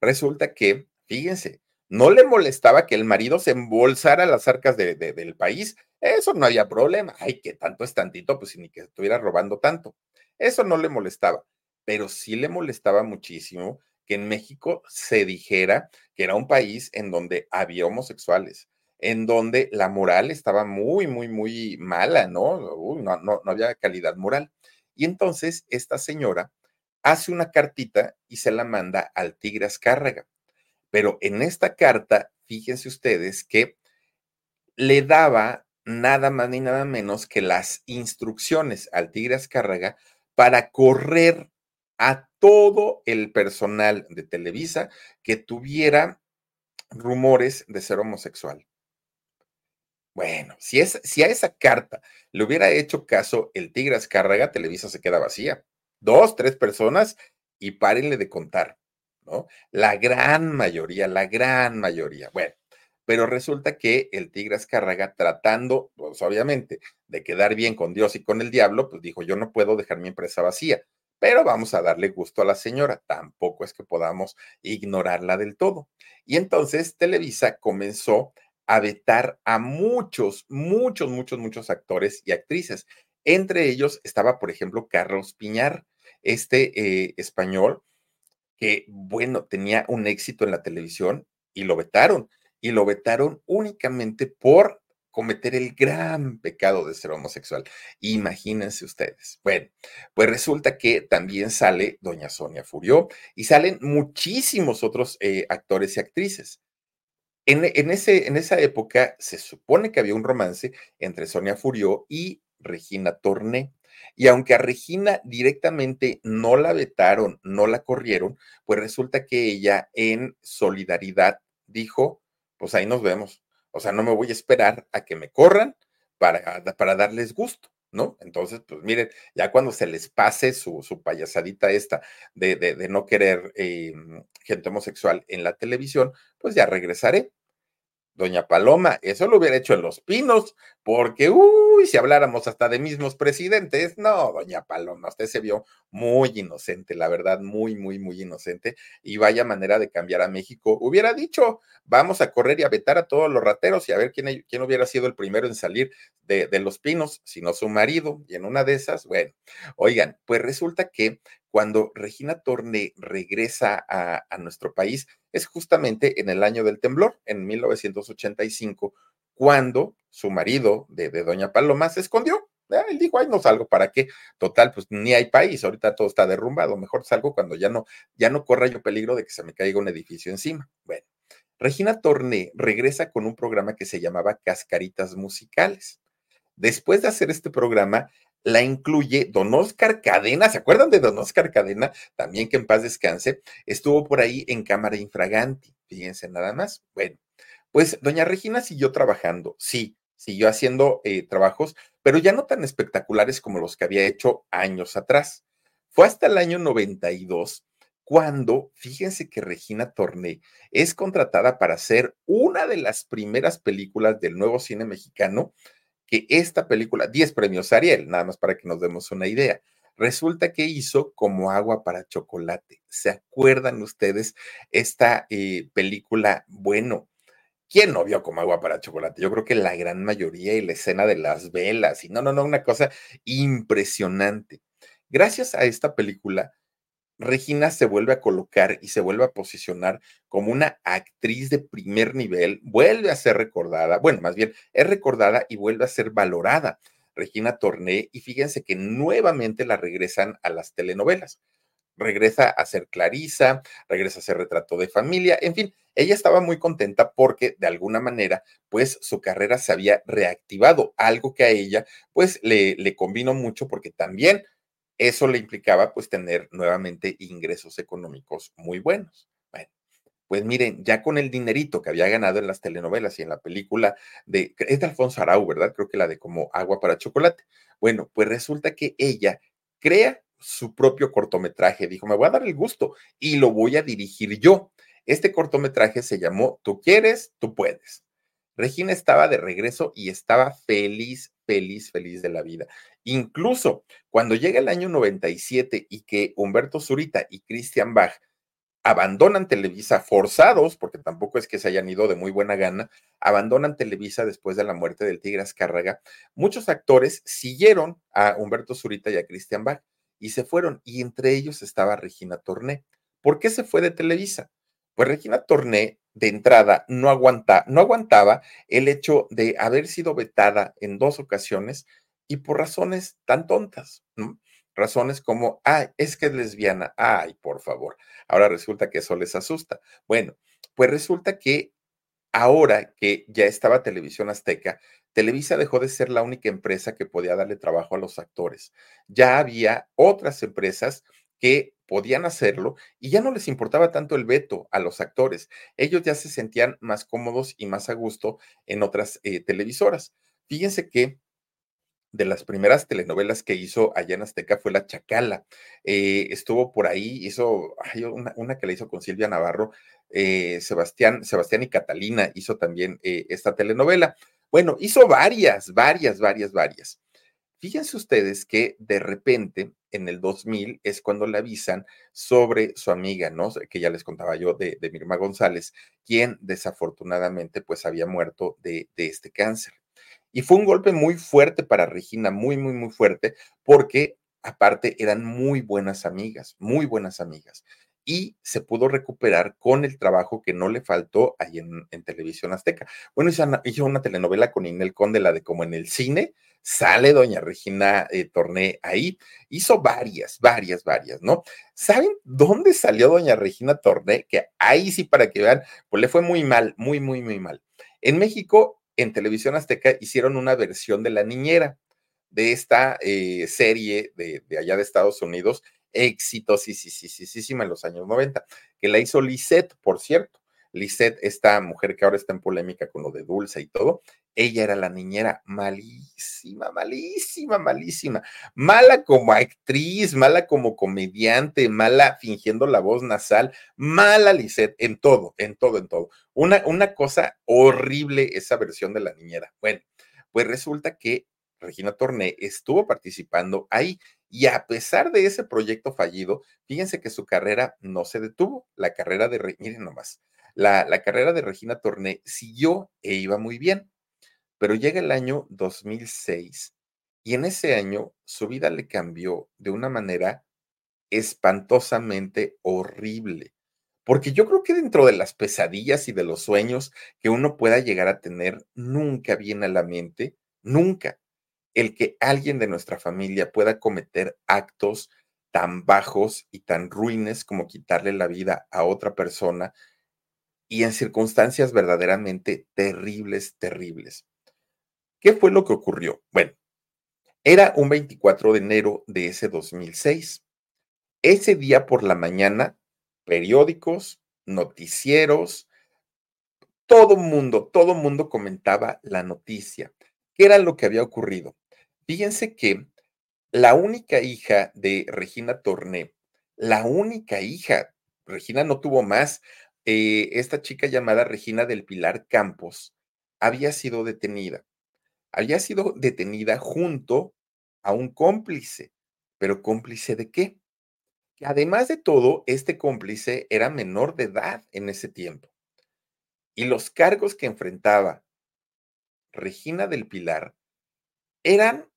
resulta que, fíjense, no le molestaba que el marido se embolsara las arcas del país. Eso no había problema. Ay, que tanto es tantito, pues ni que estuviera robando tanto. Eso no le molestaba, pero sí le molestaba muchísimo que en México se dijera que era un país en donde había homosexuales, en donde la moral estaba muy, muy, muy mala, ¿no? no, no, no había calidad moral. Y entonces esta señora hace una cartita y se la manda al Tigre Azcárraga. Pero en esta carta, fíjense ustedes que le daba nada más ni nada menos que las instrucciones al Tigre Azcárraga para correr a todo el personal de Televisa que tuviera rumores de ser homosexual. Bueno, si, es, si a esa carta le hubiera hecho caso el Tigre Azcárraga, Televisa se queda vacía. Dos, tres personas y párenle de contar. La gran mayoría, la gran mayoría. Bueno, pero resulta que el Tigre Azcárraga, tratando, pues obviamente, de quedar bien con Dios y con el diablo, pues dijo, yo no puedo dejar mi empresa vacía, pero vamos a darle gusto a la señora, tampoco es que podamos ignorarla del todo. Y entonces Televisa comenzó a vetar a muchos, muchos, muchos, muchos actores y actrices. Entre ellos estaba, por ejemplo, Carlos Piñar, este eh, español que, bueno, tenía un éxito en la televisión y lo vetaron. Y lo vetaron únicamente por cometer el gran pecado de ser homosexual. Imagínense ustedes. Bueno, pues resulta que también sale doña Sonia Furió y salen muchísimos otros eh, actores y actrices. En, en, ese, en esa época se supone que había un romance entre Sonia Furió y Regina Torné. Y aunque a Regina directamente no la vetaron, no la corrieron, pues resulta que ella en solidaridad dijo, pues ahí nos vemos. O sea, no me voy a esperar a que me corran para, para darles gusto. ¿no? Entonces, pues miren, ya cuando se les pase su, su payasadita esta de, de, no querer eh, gente homosexual en la televisión, pues ya regresaré. Doña Paloma, eso lo hubiera hecho en Los Pinos, porque, uy, si habláramos hasta de mismos presidentes, no, doña Paloma, usted se vio muy inocente, la verdad, muy, muy, muy inocente, y vaya manera de cambiar a México. Hubiera dicho, vamos a correr y a vetar a todos los rateros y a ver quién, quién hubiera sido el primero en salir de, Los Pinos, si no su marido, y en una de esas, bueno, oigan, pues resulta que cuando Regina Torne regresa a, nuestro país es justamente en el año del temblor, en 1985, cuando su marido de, Doña Paloma se escondió. Él dijo, ay, no salgo, ¿para qué? Total, pues ni hay país, ahorita todo está derrumbado, mejor salgo cuando ya no, ya no corra yo peligro de que se me caiga un edificio encima. Bueno, Regina Torné regresa con un programa que se llamaba Cascaritas Musicales. Después de hacer este programa, la incluye Don Oscar Cadena. ¿Se acuerdan de Don Oscar Cadena? También que en paz descanse. Estuvo por ahí en cámara infraganti. Fíjense nada más. Bueno, pues doña Regina siguió trabajando. Sí, siguió haciendo eh, trabajos, pero ya no tan espectaculares como los que había hecho años atrás. Fue hasta el año 92 cuando, fíjense que Regina Torné es contratada para hacer una de las primeras películas del nuevo cine mexicano que esta película, 10 premios Ariel, nada más para que nos demos una idea, resulta que hizo como agua para chocolate. ¿Se acuerdan ustedes esta eh, película? Bueno, ¿quién no vio como agua para chocolate? Yo creo que la gran mayoría y la escena de las velas y no, no, no, una cosa impresionante. Gracias a esta película, Regina se vuelve a colocar y se vuelve a posicionar como una actriz de primer nivel, vuelve a ser recordada, bueno, más bien es recordada y vuelve a ser valorada. Regina Torné, y fíjense que nuevamente la regresan a las telenovelas. Regresa a ser Clarisa, regresa a ser retrato de familia, en fin, ella estaba muy contenta porque de alguna manera, pues su carrera se había reactivado, algo que a ella, pues le, le convino mucho porque también eso le implicaba pues tener nuevamente ingresos económicos muy buenos. Bueno, Pues miren, ya con el dinerito que había ganado en las telenovelas y en la película de, es de Alfonso Arau, ¿verdad? Creo que la de como agua para chocolate. Bueno, pues resulta que ella crea su propio cortometraje. Dijo, me voy a dar el gusto y lo voy a dirigir yo. Este cortometraje se llamó Tú quieres, tú puedes. Regina estaba de regreso y estaba feliz, feliz, feliz de la vida. Incluso cuando llega el año 97 y que Humberto Zurita y Christian Bach abandonan Televisa forzados, porque tampoco es que se hayan ido de muy buena gana, abandonan Televisa después de la muerte del Tigre Azcárraga, muchos actores siguieron a Humberto Zurita y a Christian Bach y se fueron, y entre ellos estaba Regina Torné. ¿Por qué se fue de Televisa? Pues Regina Torné de entrada no, aguanta, no aguantaba el hecho de haber sido vetada en dos ocasiones y por razones tan tontas, Razones como, ay, es que es lesbiana, ay, por favor. Ahora resulta que eso les asusta. Bueno, pues resulta que ahora que ya estaba Televisión Azteca, Televisa dejó de ser la única empresa que podía darle trabajo a los actores. Ya había otras empresas que podían hacerlo y ya no les importaba tanto el veto a los actores. Ellos ya se sentían más cómodos y más a gusto en otras eh, televisoras. Fíjense que de las primeras telenovelas que hizo allá en Azteca fue La Chacala. Eh, estuvo por ahí, hizo una, que le hizo con Silvia Navarro, eh, Sebastián, Sebastián y Catalina hizo también esta telenovela. Bueno, hizo varias, varias, varias, varias. Fíjense ustedes que de repente en el 2000 es cuando le avisan sobre su amiga, ¿no? Que ya les contaba yo de, Mirma González, quien desafortunadamente pues había muerto de, este cáncer. Y fue un golpe muy fuerte para Regina, muy, muy, muy fuerte, porque aparte eran muy buenas amigas, muy buenas amigas y se pudo recuperar con el trabajo que no le faltó ahí en, Televisión Azteca. Bueno, hizo una, telenovela con Inel Conde, la de como en el cine, sale doña Regina eh, Torné ahí, hizo varias, varias, varias, ¿no? ¿Saben dónde salió doña Regina Torné? Que ahí sí, para que vean, pues le fue muy mal, muy, muy, muy mal. En México, en Televisión Azteca, hicieron una versión de La Niñera, de esta eh, serie de, de allá de Estados Unidos, exitosísima en los años 90, que la hizo Lisette, por cierto. Lisette, esta mujer que ahora está en polémica con lo de Dulce y todo, ella era la niñera malísima, malísima, malísima, mala como actriz, mala como comediante, mala fingiendo la voz nasal, mala Lisette en todo, en todo, en todo. Una, una cosa horrible esa versión de la niñera. Bueno, pues resulta que Regina Torné estuvo participando ahí y a pesar de ese proyecto fallido, fíjense que su carrera no se detuvo. La carrera de, miren nomás, la, carrera de Regina Torné siguió e iba muy bien. Pero llega el año 2006 y en ese año su vida le cambió de una manera espantosamente horrible. Porque yo creo que dentro de las pesadillas y de los sueños que uno pueda llegar a tener, nunca viene a la mente, nunca, el que alguien de nuestra familia pueda cometer actos tan bajos y tan ruines como quitarle la vida a otra persona y en circunstancias verdaderamente terribles, terribles. ¿Qué fue lo que ocurrió? Bueno, era un 24 de enero de ese 2006. Ese día por la mañana, periódicos, noticieros, todo mundo, todo mundo comentaba la noticia. ¿Qué era lo que había ocurrido? Fíjense que la única hija de Regina Torné, la única hija, Regina no tuvo más, eh, esta chica llamada Regina del Pilar Campos había sido detenida. Había sido detenida junto a un cómplice, pero cómplice de qué? Que además de todo, este cómplice era menor de edad en ese tiempo. Y los cargos que enfrentaba Regina del Pilar eran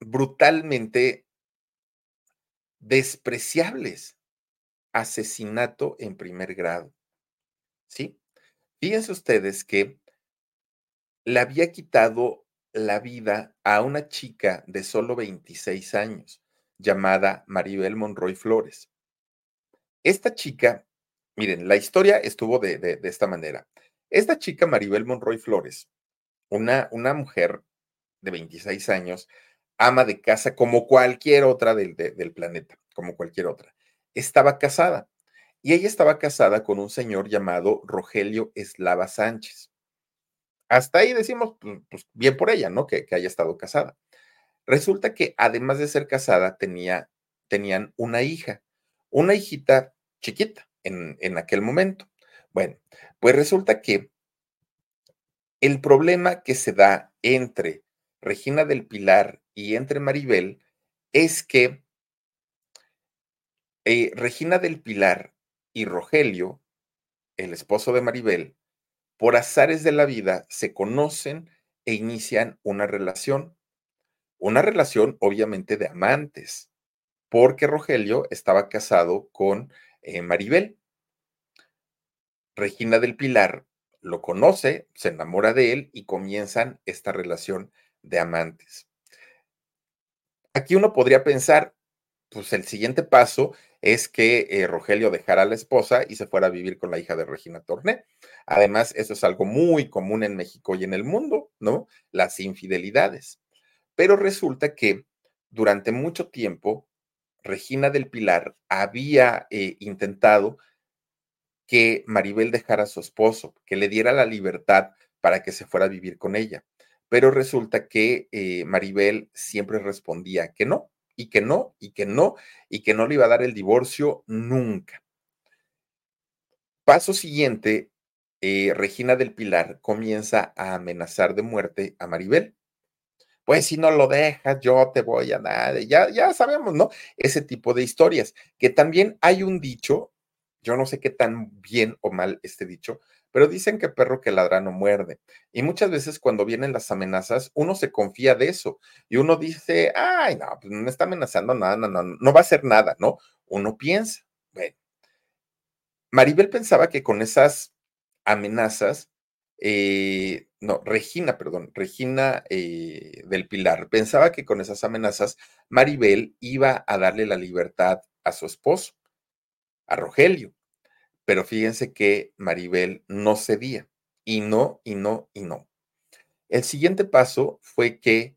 brutalmente despreciables. Asesinato en primer grado. ¿Sí? Fíjense ustedes que le había quitado la vida a una chica de solo 26 años, llamada Maribel Monroy Flores. Esta chica, miren, la historia estuvo de, de, esta manera. Esta chica, Maribel Monroy Flores, una, una mujer de 26 años, ama de casa como cualquier otra del, del planeta, como cualquier otra. Estaba casada. y ella estaba casada con un señor llamado Rogelio Eslava Sánchez. Hasta ahí decimos, pues, pues bien por ella, ¿no? Que, que, haya estado casada. Resulta que además de ser casada, tenía, tenían una hija, una hijita chiquita en, en aquel momento. Bueno, pues resulta que el problema que se da entre Regina del Pilar y entre Maribel es que eh, Regina del Pilar y Rogelio, el esposo de Maribel, por azares de la vida se conocen e inician una relación. Una relación obviamente de amantes, porque Rogelio estaba casado con eh, Maribel. Regina del Pilar lo conoce, se enamora de él y comienzan esta relación de amantes. Aquí uno podría pensar, pues el siguiente paso es que eh, Rogelio dejara a la esposa y se fuera a vivir con la hija de Regina Torné. Además, eso es algo muy común en México y en el mundo, ¿no? Las infidelidades. Pero resulta que durante mucho tiempo, Regina del Pilar había eh, intentado que Maribel dejara a su esposo, que le diera la libertad para que se fuera a vivir con ella. Pero resulta que eh, Maribel siempre respondía que no, y que no, y que no, y que no le iba a dar el divorcio nunca. Paso siguiente, eh, Regina del Pilar comienza a amenazar de muerte a Maribel. Pues si no lo dejas, yo te voy a dar. Ya, ya sabemos, ¿no? Ese tipo de historias. Que también hay un dicho yo no sé qué tan bien o mal esté dicho, pero dicen que perro que ladra no muerde. Y muchas veces cuando vienen las amenazas, uno se confía de eso y uno dice, ay, no, pues no está amenazando nada, no, no, no va a hacer nada, ¿no? Uno piensa, bueno. Maribel pensaba que con esas amenazas, eh, no, Regina, perdón, Regina eh, del Pilar, pensaba que con esas amenazas Maribel iba a darle la libertad a su esposo a Rogelio. Pero fíjense que Maribel no cedía y no, y no, y no. El siguiente paso fue que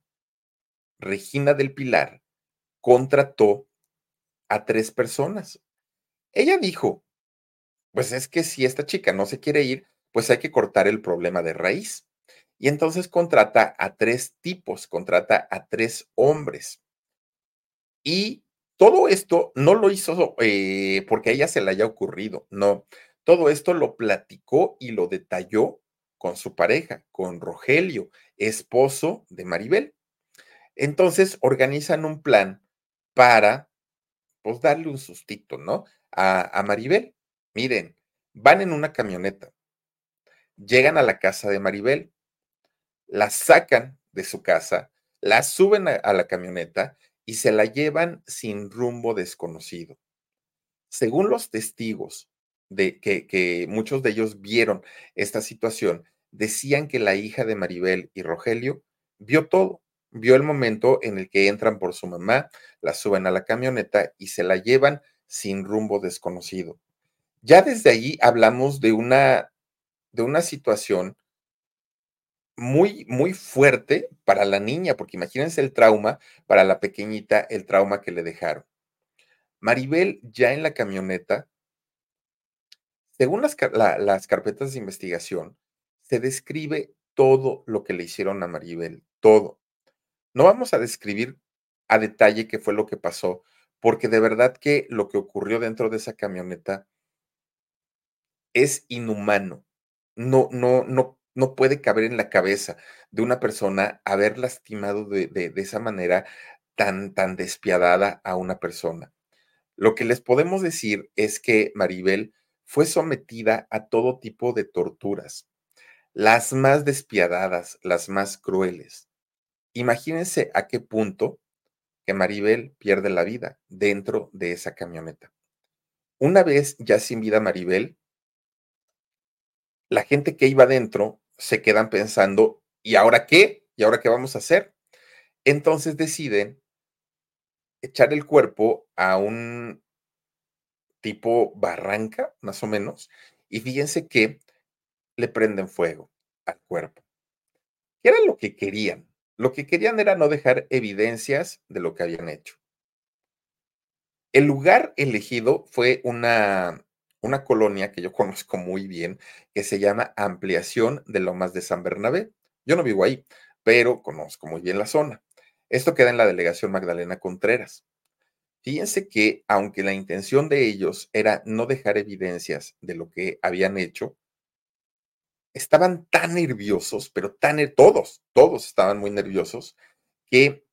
Regina del Pilar contrató a tres personas. Ella dijo, pues es que si esta chica no se quiere ir, pues hay que cortar el problema de raíz. Y entonces contrata a tres tipos, contrata a tres hombres. Y todo esto no lo hizo eh, porque a ella se le haya ocurrido, no. Todo esto lo platicó y lo detalló con su pareja, con Rogelio, esposo de Maribel. Entonces organizan un plan para, pues, darle un sustito, ¿no? A, a Maribel. Miren, van en una camioneta, llegan a la casa de Maribel, la sacan de su casa, la suben a la camioneta y se la llevan sin rumbo desconocido. Según los testigos de que, muchos de ellos vieron esta situación, decían que la hija de Maribel y Rogelio vio todo, vio el momento en el que entran por su mamá, la suben a la camioneta y se la llevan sin rumbo desconocido. Ya desde allí hablamos de una, de una situación muy, muy fuerte para la niña, porque imagínense el trauma para la pequeñita, el trauma que le dejaron. Maribel ya en la camioneta, según las, las carpetas de investigación, se describe todo lo que le hicieron a Maribel, todo. No vamos a describir a detalle qué fue lo que pasó, porque de verdad que lo que ocurrió dentro de esa camioneta es inhumano. No, no, no, no puede caber en la cabeza de una persona haber lastimado de, esa manera tan, tan despiadada a una persona. Lo que les podemos decir es que Maribel fue sometida a todo tipo de torturas, las más despiadadas, las más crueles. Imagínense a qué punto que Maribel pierde la vida dentro de esa camioneta. Una vez ya sin vida Maribel, la gente que iba dentro se quedan pensando, ¿y ahora qué? ¿Y ahora qué vamos a hacer? Entonces deciden echar el cuerpo a un tipo barranca, más o menos, y fíjense que le prenden fuego al cuerpo. ¿Qué era lo que querían? Lo que querían era no dejar evidencias de lo que habían hecho. El lugar elegido fue una, una colonia que yo conozco muy bien, que se llama Ampliación de Lomas de San Bernabé. Yo no vivo ahí, pero conozco muy bien la zona. Esto queda en la delegación Magdalena Contreras. Fíjense que aunque la intención de ellos era no dejar evidencias de lo que habían hecho, estaban tan nerviosos, pero tan todos, todos estaban muy nerviosos, que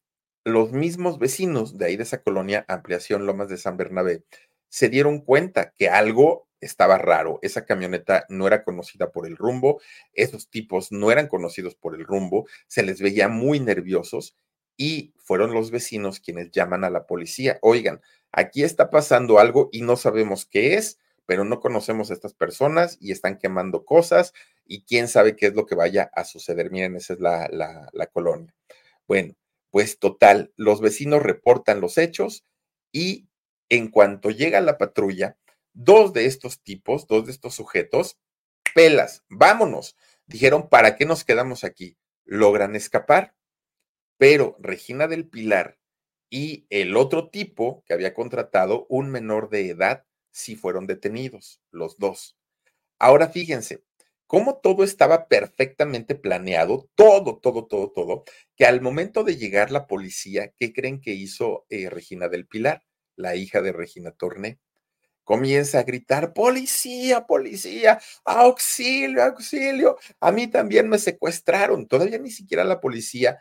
los mismos vecinos de ahí de esa colonia, Ampliación Lomas de San Bernabé, se dieron cuenta que algo estaba raro. Esa camioneta no era conocida por el rumbo, esos tipos no eran conocidos por el rumbo, se les veía muy nerviosos y fueron los vecinos quienes llaman a la policía. Oigan, aquí está pasando algo y no sabemos qué es, pero no conocemos a estas personas y están quemando cosas y quién sabe qué es lo que vaya a suceder. Miren, esa es la, la colonia. Bueno, pues total, los vecinos reportan los hechos y en cuanto llega la patrulla, dos de estos tipos, dos de estos sujetos, pelas, vámonos. Dijeron, ¿para qué nos quedamos aquí? Logran escapar. Pero Regina del Pilar y el otro tipo que había contratado, un menor de edad, sí fueron detenidos, los dos. Ahora fíjense, cómo todo estaba perfectamente planeado, todo, todo, todo, todo, que al momento de llegar la policía, ¿qué creen que hizo eh, Regina del Pilar, la hija de Regina Torné? Comienza a gritar, policía, policía, auxilio, auxilio. A mí también me secuestraron. Todavía ni siquiera la policía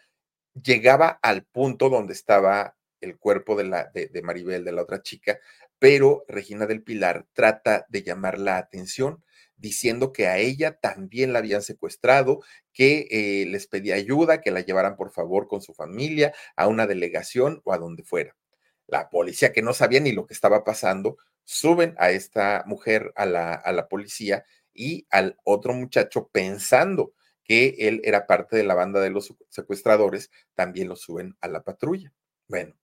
llegaba al punto donde estaba el cuerpo de, la, de, Maribel, de la otra chica, pero Regina del Pilar trata de llamar la atención diciendo que a ella también la habían secuestrado, que eh, les pedía ayuda, que la llevaran por favor con su familia a una delegación o a donde fuera. La policía, que no sabía ni lo que estaba pasando, suben a esta mujer a la, a la policía y al otro muchacho pensando que él era parte de la banda de los secuestradores, también lo suben a la patrulla. Bueno,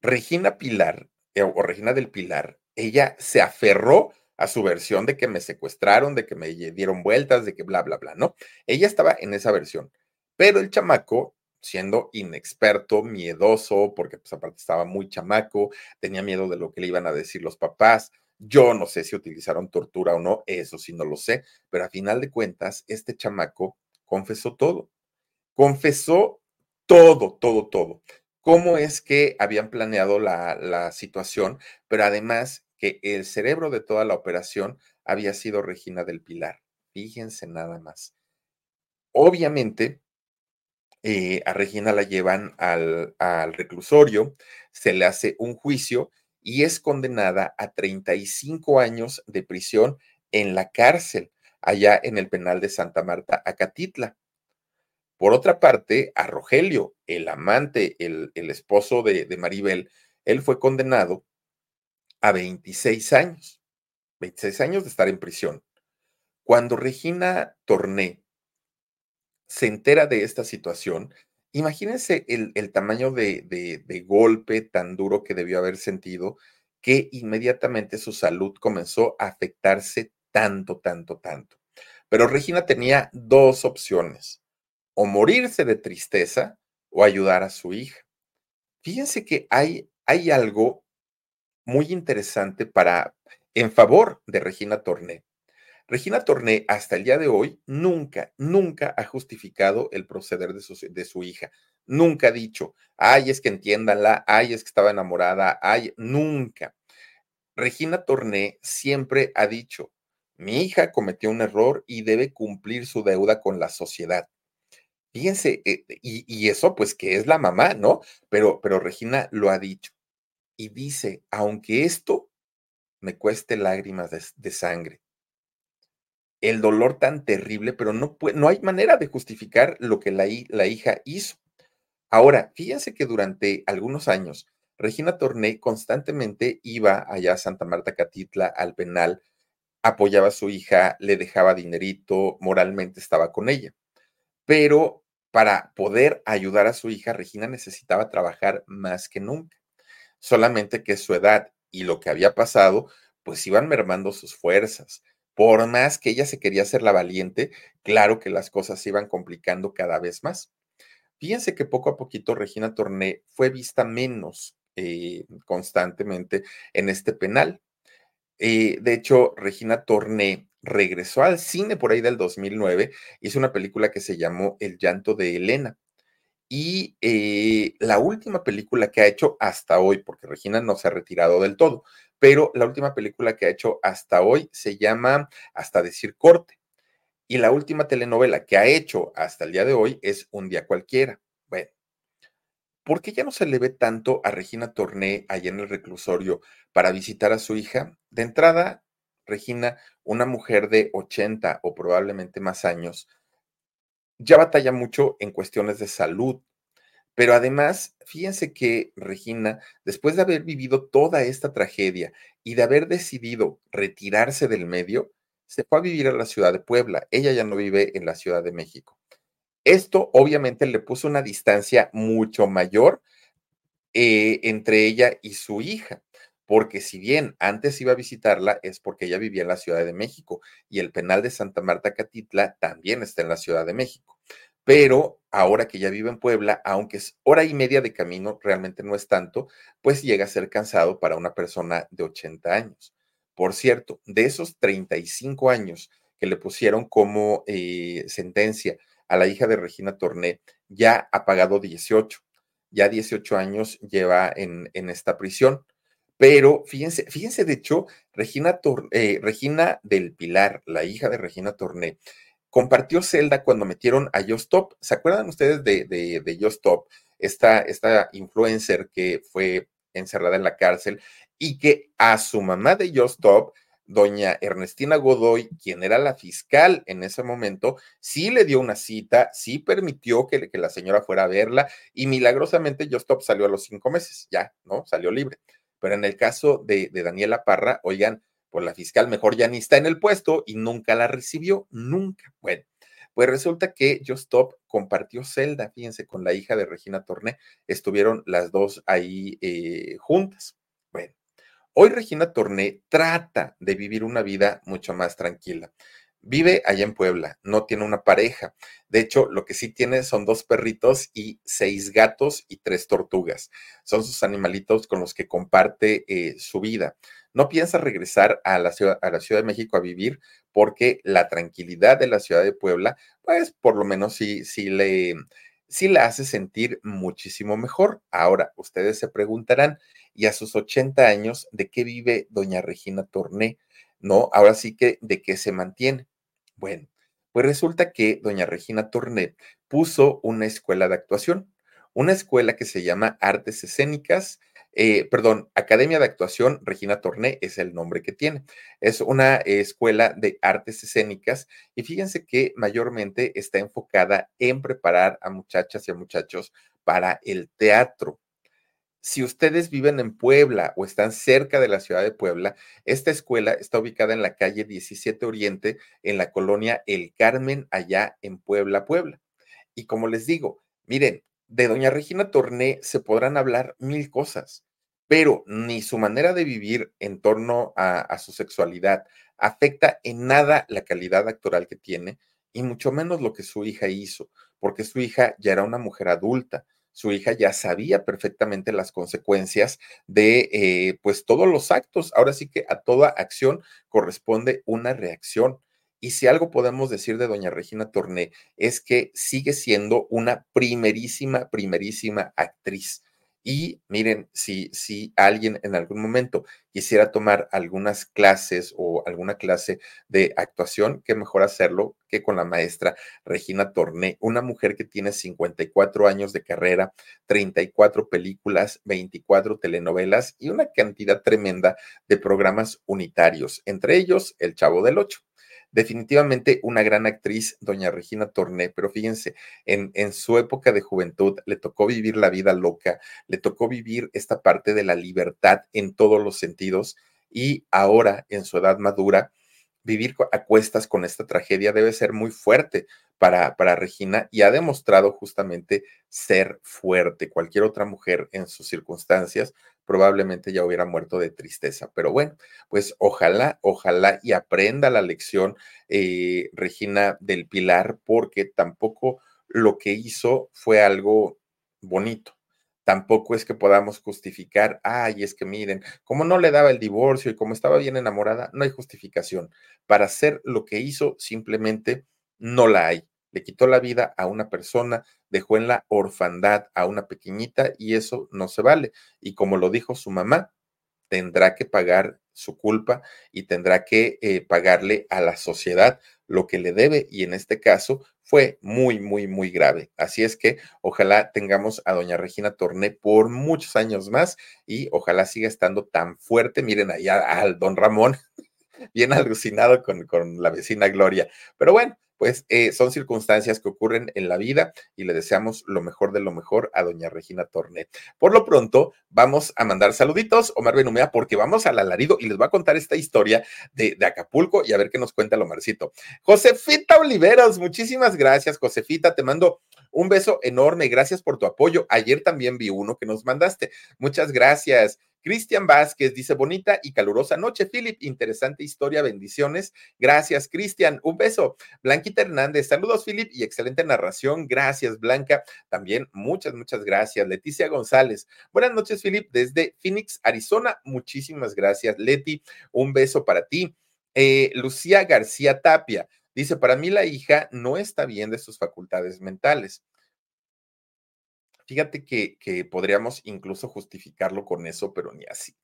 Regina Pilar, eh, o Regina del Pilar, ella se aferró a su versión de que me secuestraron, de que me dieron vueltas, de que bla, bla, bla, ¿no? Ella estaba en esa versión, pero el chamaco, siendo inexperto, miedoso, porque pues aparte estaba muy chamaco, tenía miedo de lo que le iban a decir los papás. Yo no sé si utilizaron tortura o no, eso sí no lo sé, pero a final de cuentas, este chamaco confesó todo. Confesó todo, todo, todo. Cómo es que habían planeado la, la situación, pero además que el cerebro de toda la operación había sido Regina del Pilar. Fíjense nada más. Obviamente, eh, a Regina la llevan al, al reclusorio, se le hace un juicio y es condenada a 35 años de prisión en la cárcel, allá en el penal de Santa Marta, Acatitla. Por otra parte, a Rogelio, el amante, el, el esposo de, de Maribel, él fue condenado a 26 años, 26 años de estar en prisión. Cuando Regina Torné se entera de esta situación, imagínense el, tamaño de, de golpe tan duro que debió haber sentido, que inmediatamente su salud comenzó a afectarse tanto, tanto, tanto. Pero Regina tenía dos opciones, o morirse de tristeza o ayudar a su hija. Fíjense que hay, hay algo muy interesante para en favor de Regina Torné. Regina Torné hasta el día de hoy nunca, nunca ha justificado el proceder de su, de su hija. Nunca ha dicho, ay, es que entiéndanla, ay, es que estaba enamorada, ay, nunca. Regina Torné siempre ha dicho, mi hija cometió un error y debe cumplir su deuda con la sociedad. Fíjense, eh, y, y, eso pues que es la mamá, ¿no? Pero, pero Regina lo ha dicho y dice, aunque esto me cueste lágrimas de, sangre, el dolor tan terrible, pero no, no hay manera de justificar lo que la, la hija hizo. Ahora, fíjense que durante algunos años, Regina Torné constantemente iba allá a Santa Marta Catitla al penal, apoyaba a su hija, le dejaba dinerito, moralmente estaba con ella. Pero para poder ayudar a su hija, Regina necesitaba trabajar más que nunca solamente que su edad y lo que había pasado, pues iban mermando sus fuerzas. Por más que ella se quería hacer la valiente, claro que las cosas se iban complicando cada vez más. Fíjense que poco a poquito Regina Torné fue vista menos eh, constantemente en este penal. Eh, de hecho, Regina Torné regresó al cine por ahí del 2009, hizo una película que se llamó El llanto de Elena. Y eh, la última película que ha hecho hasta hoy, porque Regina no se ha retirado del todo, pero la última película que ha hecho hasta hoy se llama Hasta decir corte. Y la última telenovela que ha hecho hasta el día de hoy es Un día cualquiera. Bueno, ¿por qué ya no se le ve tanto a Regina Torné allá en el reclusorio para visitar a su hija? De entrada, Regina, una mujer de 80 o probablemente más años, ya batalla mucho en cuestiones de salud. Pero además, fíjense que Regina, después de haber vivido toda esta tragedia y de haber decidido retirarse del medio, se fue a vivir a la ciudad de Puebla. Ella ya no vive en la Ciudad de México. Esto obviamente le puso una distancia mucho mayor eh, entre ella y su hija, porque si bien antes iba a visitarla es porque ella vivía en la Ciudad de México y el penal de Santa Marta Catitla también está en la Ciudad de México. Pero ahora que ya vive en Puebla, aunque es hora y media de camino, realmente no es tanto, pues llega a ser cansado para una persona de 80 años. Por cierto, de esos 35 años que le pusieron como eh, sentencia a la hija de Regina Torné, ya ha pagado 18. Ya 18 años lleva en, en esta prisión. Pero fíjense, fíjense, de hecho, Regina, eh, Regina del Pilar, la hija de Regina Torné, compartió celda cuando metieron a Justop. ¿Se acuerdan ustedes de, de? Esta, influencer que fue encerrada en la cárcel y que a su mamá de Justop, doña Ernestina Godoy, quien era la fiscal en ese momento, sí le dio una cita, sí permitió que, la señora fuera a verla y milagrosamente Justop salió a los cinco meses, ya, ¿no? Salió libre. Pero en el caso de, de Daniela Parra, oigan, pues la fiscal mejor ya ni está en el puesto y nunca la recibió, nunca. Bueno, pues resulta que Justop compartió celda, fíjense, con la hija de Regina Torné, estuvieron las dos ahí eh, juntas. Bueno, hoy Regina Torné trata de vivir una vida mucho más tranquila. Vive allá en Puebla, no tiene una pareja. De hecho, lo que sí tiene son dos perritos y seis gatos y tres tortugas. Son sus animalitos con los que comparte eh, su vida. No piensa regresar a la, ciudad, a la Ciudad de México a vivir porque la tranquilidad de la ciudad de Puebla, pues por lo menos sí, le, sí la hace sentir muchísimo mejor. Ahora, ustedes se preguntarán, ¿y a sus 80 años de qué vive doña Regina Torné? No, ahora sí que de qué se mantiene. Bueno, pues resulta que doña Regina Tornet puso una escuela de actuación, una escuela que se llama Artes Escénicas, eh, perdón, Academia de Actuación Regina Torné es el nombre que tiene. Es una escuela de artes escénicas y fíjense que mayormente está enfocada en preparar a muchachas y a muchachos para el teatro. Si ustedes viven en Puebla o están cerca de la ciudad de Puebla, esta escuela está ubicada en la calle 17 Oriente, en la colonia El Carmen, allá en Puebla, Puebla. Y como les digo, miren, de doña Regina Torné se podrán hablar mil cosas, pero ni su manera de vivir en torno a, su sexualidad afecta en nada la calidad actoral que tiene y mucho menos lo que su hija hizo, porque su hija ya era una mujer adulta su hija ya sabía perfectamente las consecuencias de eh, pues todos los actos. Ahora sí que a toda acción corresponde una reacción. Y si algo podemos decir de doña Regina Torné es que sigue siendo una primerísima, primerísima actriz. Y miren, si, si alguien en algún momento quisiera tomar algunas clases o alguna clase de actuación, qué mejor hacerlo que con la maestra Regina Torné, una mujer que tiene 54 años de carrera, 34 películas, 24 telenovelas y una cantidad tremenda de programas unitarios, entre ellos El Chavo del Ocho definitivamente una gran actriz, doña Regina Torné, pero fíjense, en, en, su época de juventud le tocó vivir la vida loca, le tocó vivir esta parte de la libertad en todos los sentidos y ahora en su edad madura, vivir a cuestas con esta tragedia debe ser muy fuerte para, para Regina y ha demostrado justamente ser fuerte. Cualquier otra mujer en sus circunstancias probablemente ya hubiera muerto de tristeza. Pero bueno, pues ojalá, ojalá y aprenda la lección eh, Regina del Pilar, porque tampoco lo que hizo fue algo bonito. tampoco es que podamos justificar, ay, es que miren, como no le daba el divorcio y como estaba bien enamorada, no hay justificación. Para hacer lo que hizo, simplemente no la hay. Le quitó la vida a una persona, dejó en la orfandad a una pequeñita y eso no se vale. Y como lo dijo su mamá, tendrá que pagar su culpa y tendrá que eh, pagarle a la sociedad lo que le debe y en este caso fue muy, muy, muy grave. Así es que ojalá tengamos a doña Regina Torné por muchos años más y ojalá siga estando tan fuerte. Miren ahí al don Ramón, bien alucinado con, con la vecina Gloria. Pero bueno, pues eh, son circunstancias que ocurren en la vida y le deseamos lo mejor de lo mejor a doña Regina Tornet. Por lo pronto, vamos a mandar saluditos, Omar Benumea, porque vamos al alarido y les voy a contar esta historia de, de Acapulco y a ver qué nos cuenta el Omarcito. Josefita Oliveros, muchísimas gracias, Josefita, te mando un beso enorme, gracias por tu apoyo. Ayer también vi uno que nos mandaste. Muchas gracias. Cristian Vázquez dice, bonita y calurosa noche, Philip, interesante historia, bendiciones. Gracias, Cristian, un beso. Blanquita Hernández, saludos, Philip, y excelente narración. Gracias, Blanca. También muchas, muchas gracias. Leticia González, buenas noches, Philip, desde Phoenix, Arizona. Muchísimas gracias, Leti. Un beso para ti. Eh, Lucía García Tapia dice, para mí la hija no está bien de sus facultades mentales. Fíjate que, que podríamos incluso justificarlo con eso, pero ni así,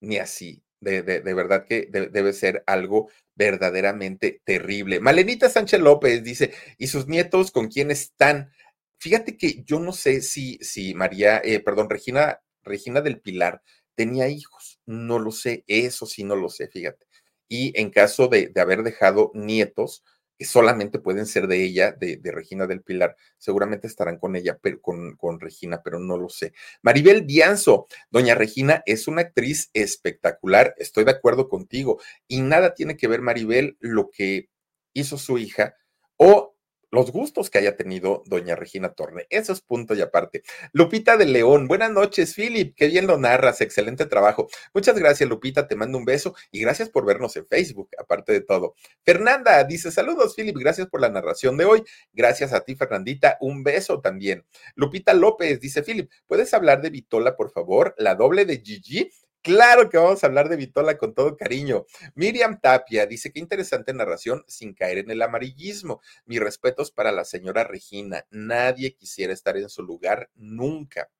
ni así. De, de, verdad que debe ser algo verdaderamente terrible. Malenita Sánchez López dice, ¿y sus nietos con quién están? Fíjate que yo no sé si, si María, eh, perdón, Regina, Regina del Pilar tenía hijos. No lo sé, eso sí no lo sé, fíjate. Y en caso de, de haber dejado nietos, solamente pueden ser de ella, de, Regina del Pilar. Seguramente estarán con ella, pero con, con, Regina, pero no lo sé. Maribel Bianzo, doña Regina es una actriz espectacular, estoy de acuerdo contigo, y nada tiene que ver, Maribel, lo que hizo su hija o los gustos que haya tenido doña Regina Torne. Eso es punto y aparte. Lupita de León, buenas noches, Philip, qué bien lo narras, excelente trabajo. Muchas gracias, Lupita, te mando un beso y gracias por vernos en Facebook, aparte de todo. Fernanda dice, saludos, Philip, gracias por la narración de hoy. Gracias a ti, Fernandita, un beso también. Lupita López dice, Philip, ¿puedes hablar de Vitola, por favor? La doble de Gigi. Claro que vamos a hablar de Vitola con todo cariño. Miriam Tapia dice, qué interesante narración sin caer en el amarillismo. Mis respetos para la señora Regina. Nadie quisiera estar en su lugar nunca.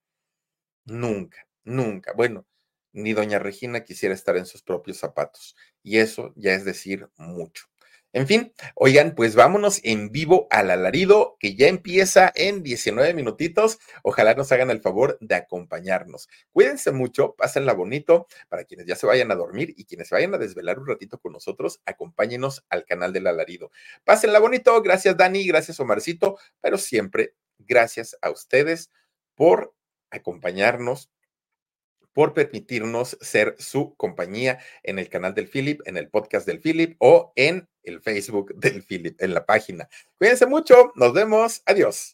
Nunca, nunca. Bueno, ni doña Regina quisiera estar en sus propios zapatos. Y eso ya es decir mucho. En fin, oigan, pues vámonos en vivo al alarido que ya empieza en 19 minutitos. Ojalá nos hagan el favor de acompañarnos. Cuídense mucho, pásenla bonito. Para quienes ya se vayan a dormir y quienes se vayan a desvelar un ratito con nosotros, acompáñenos al canal del alarido. Pásenla bonito. Gracias, Dani. Gracias, Omarcito. Pero siempre, gracias a ustedes por acompañarnos, por permitirnos ser su compañía en el canal del Philip, en el podcast del Philip o en el Facebook del Philip, en la página. Cuídense mucho, nos vemos, adiós.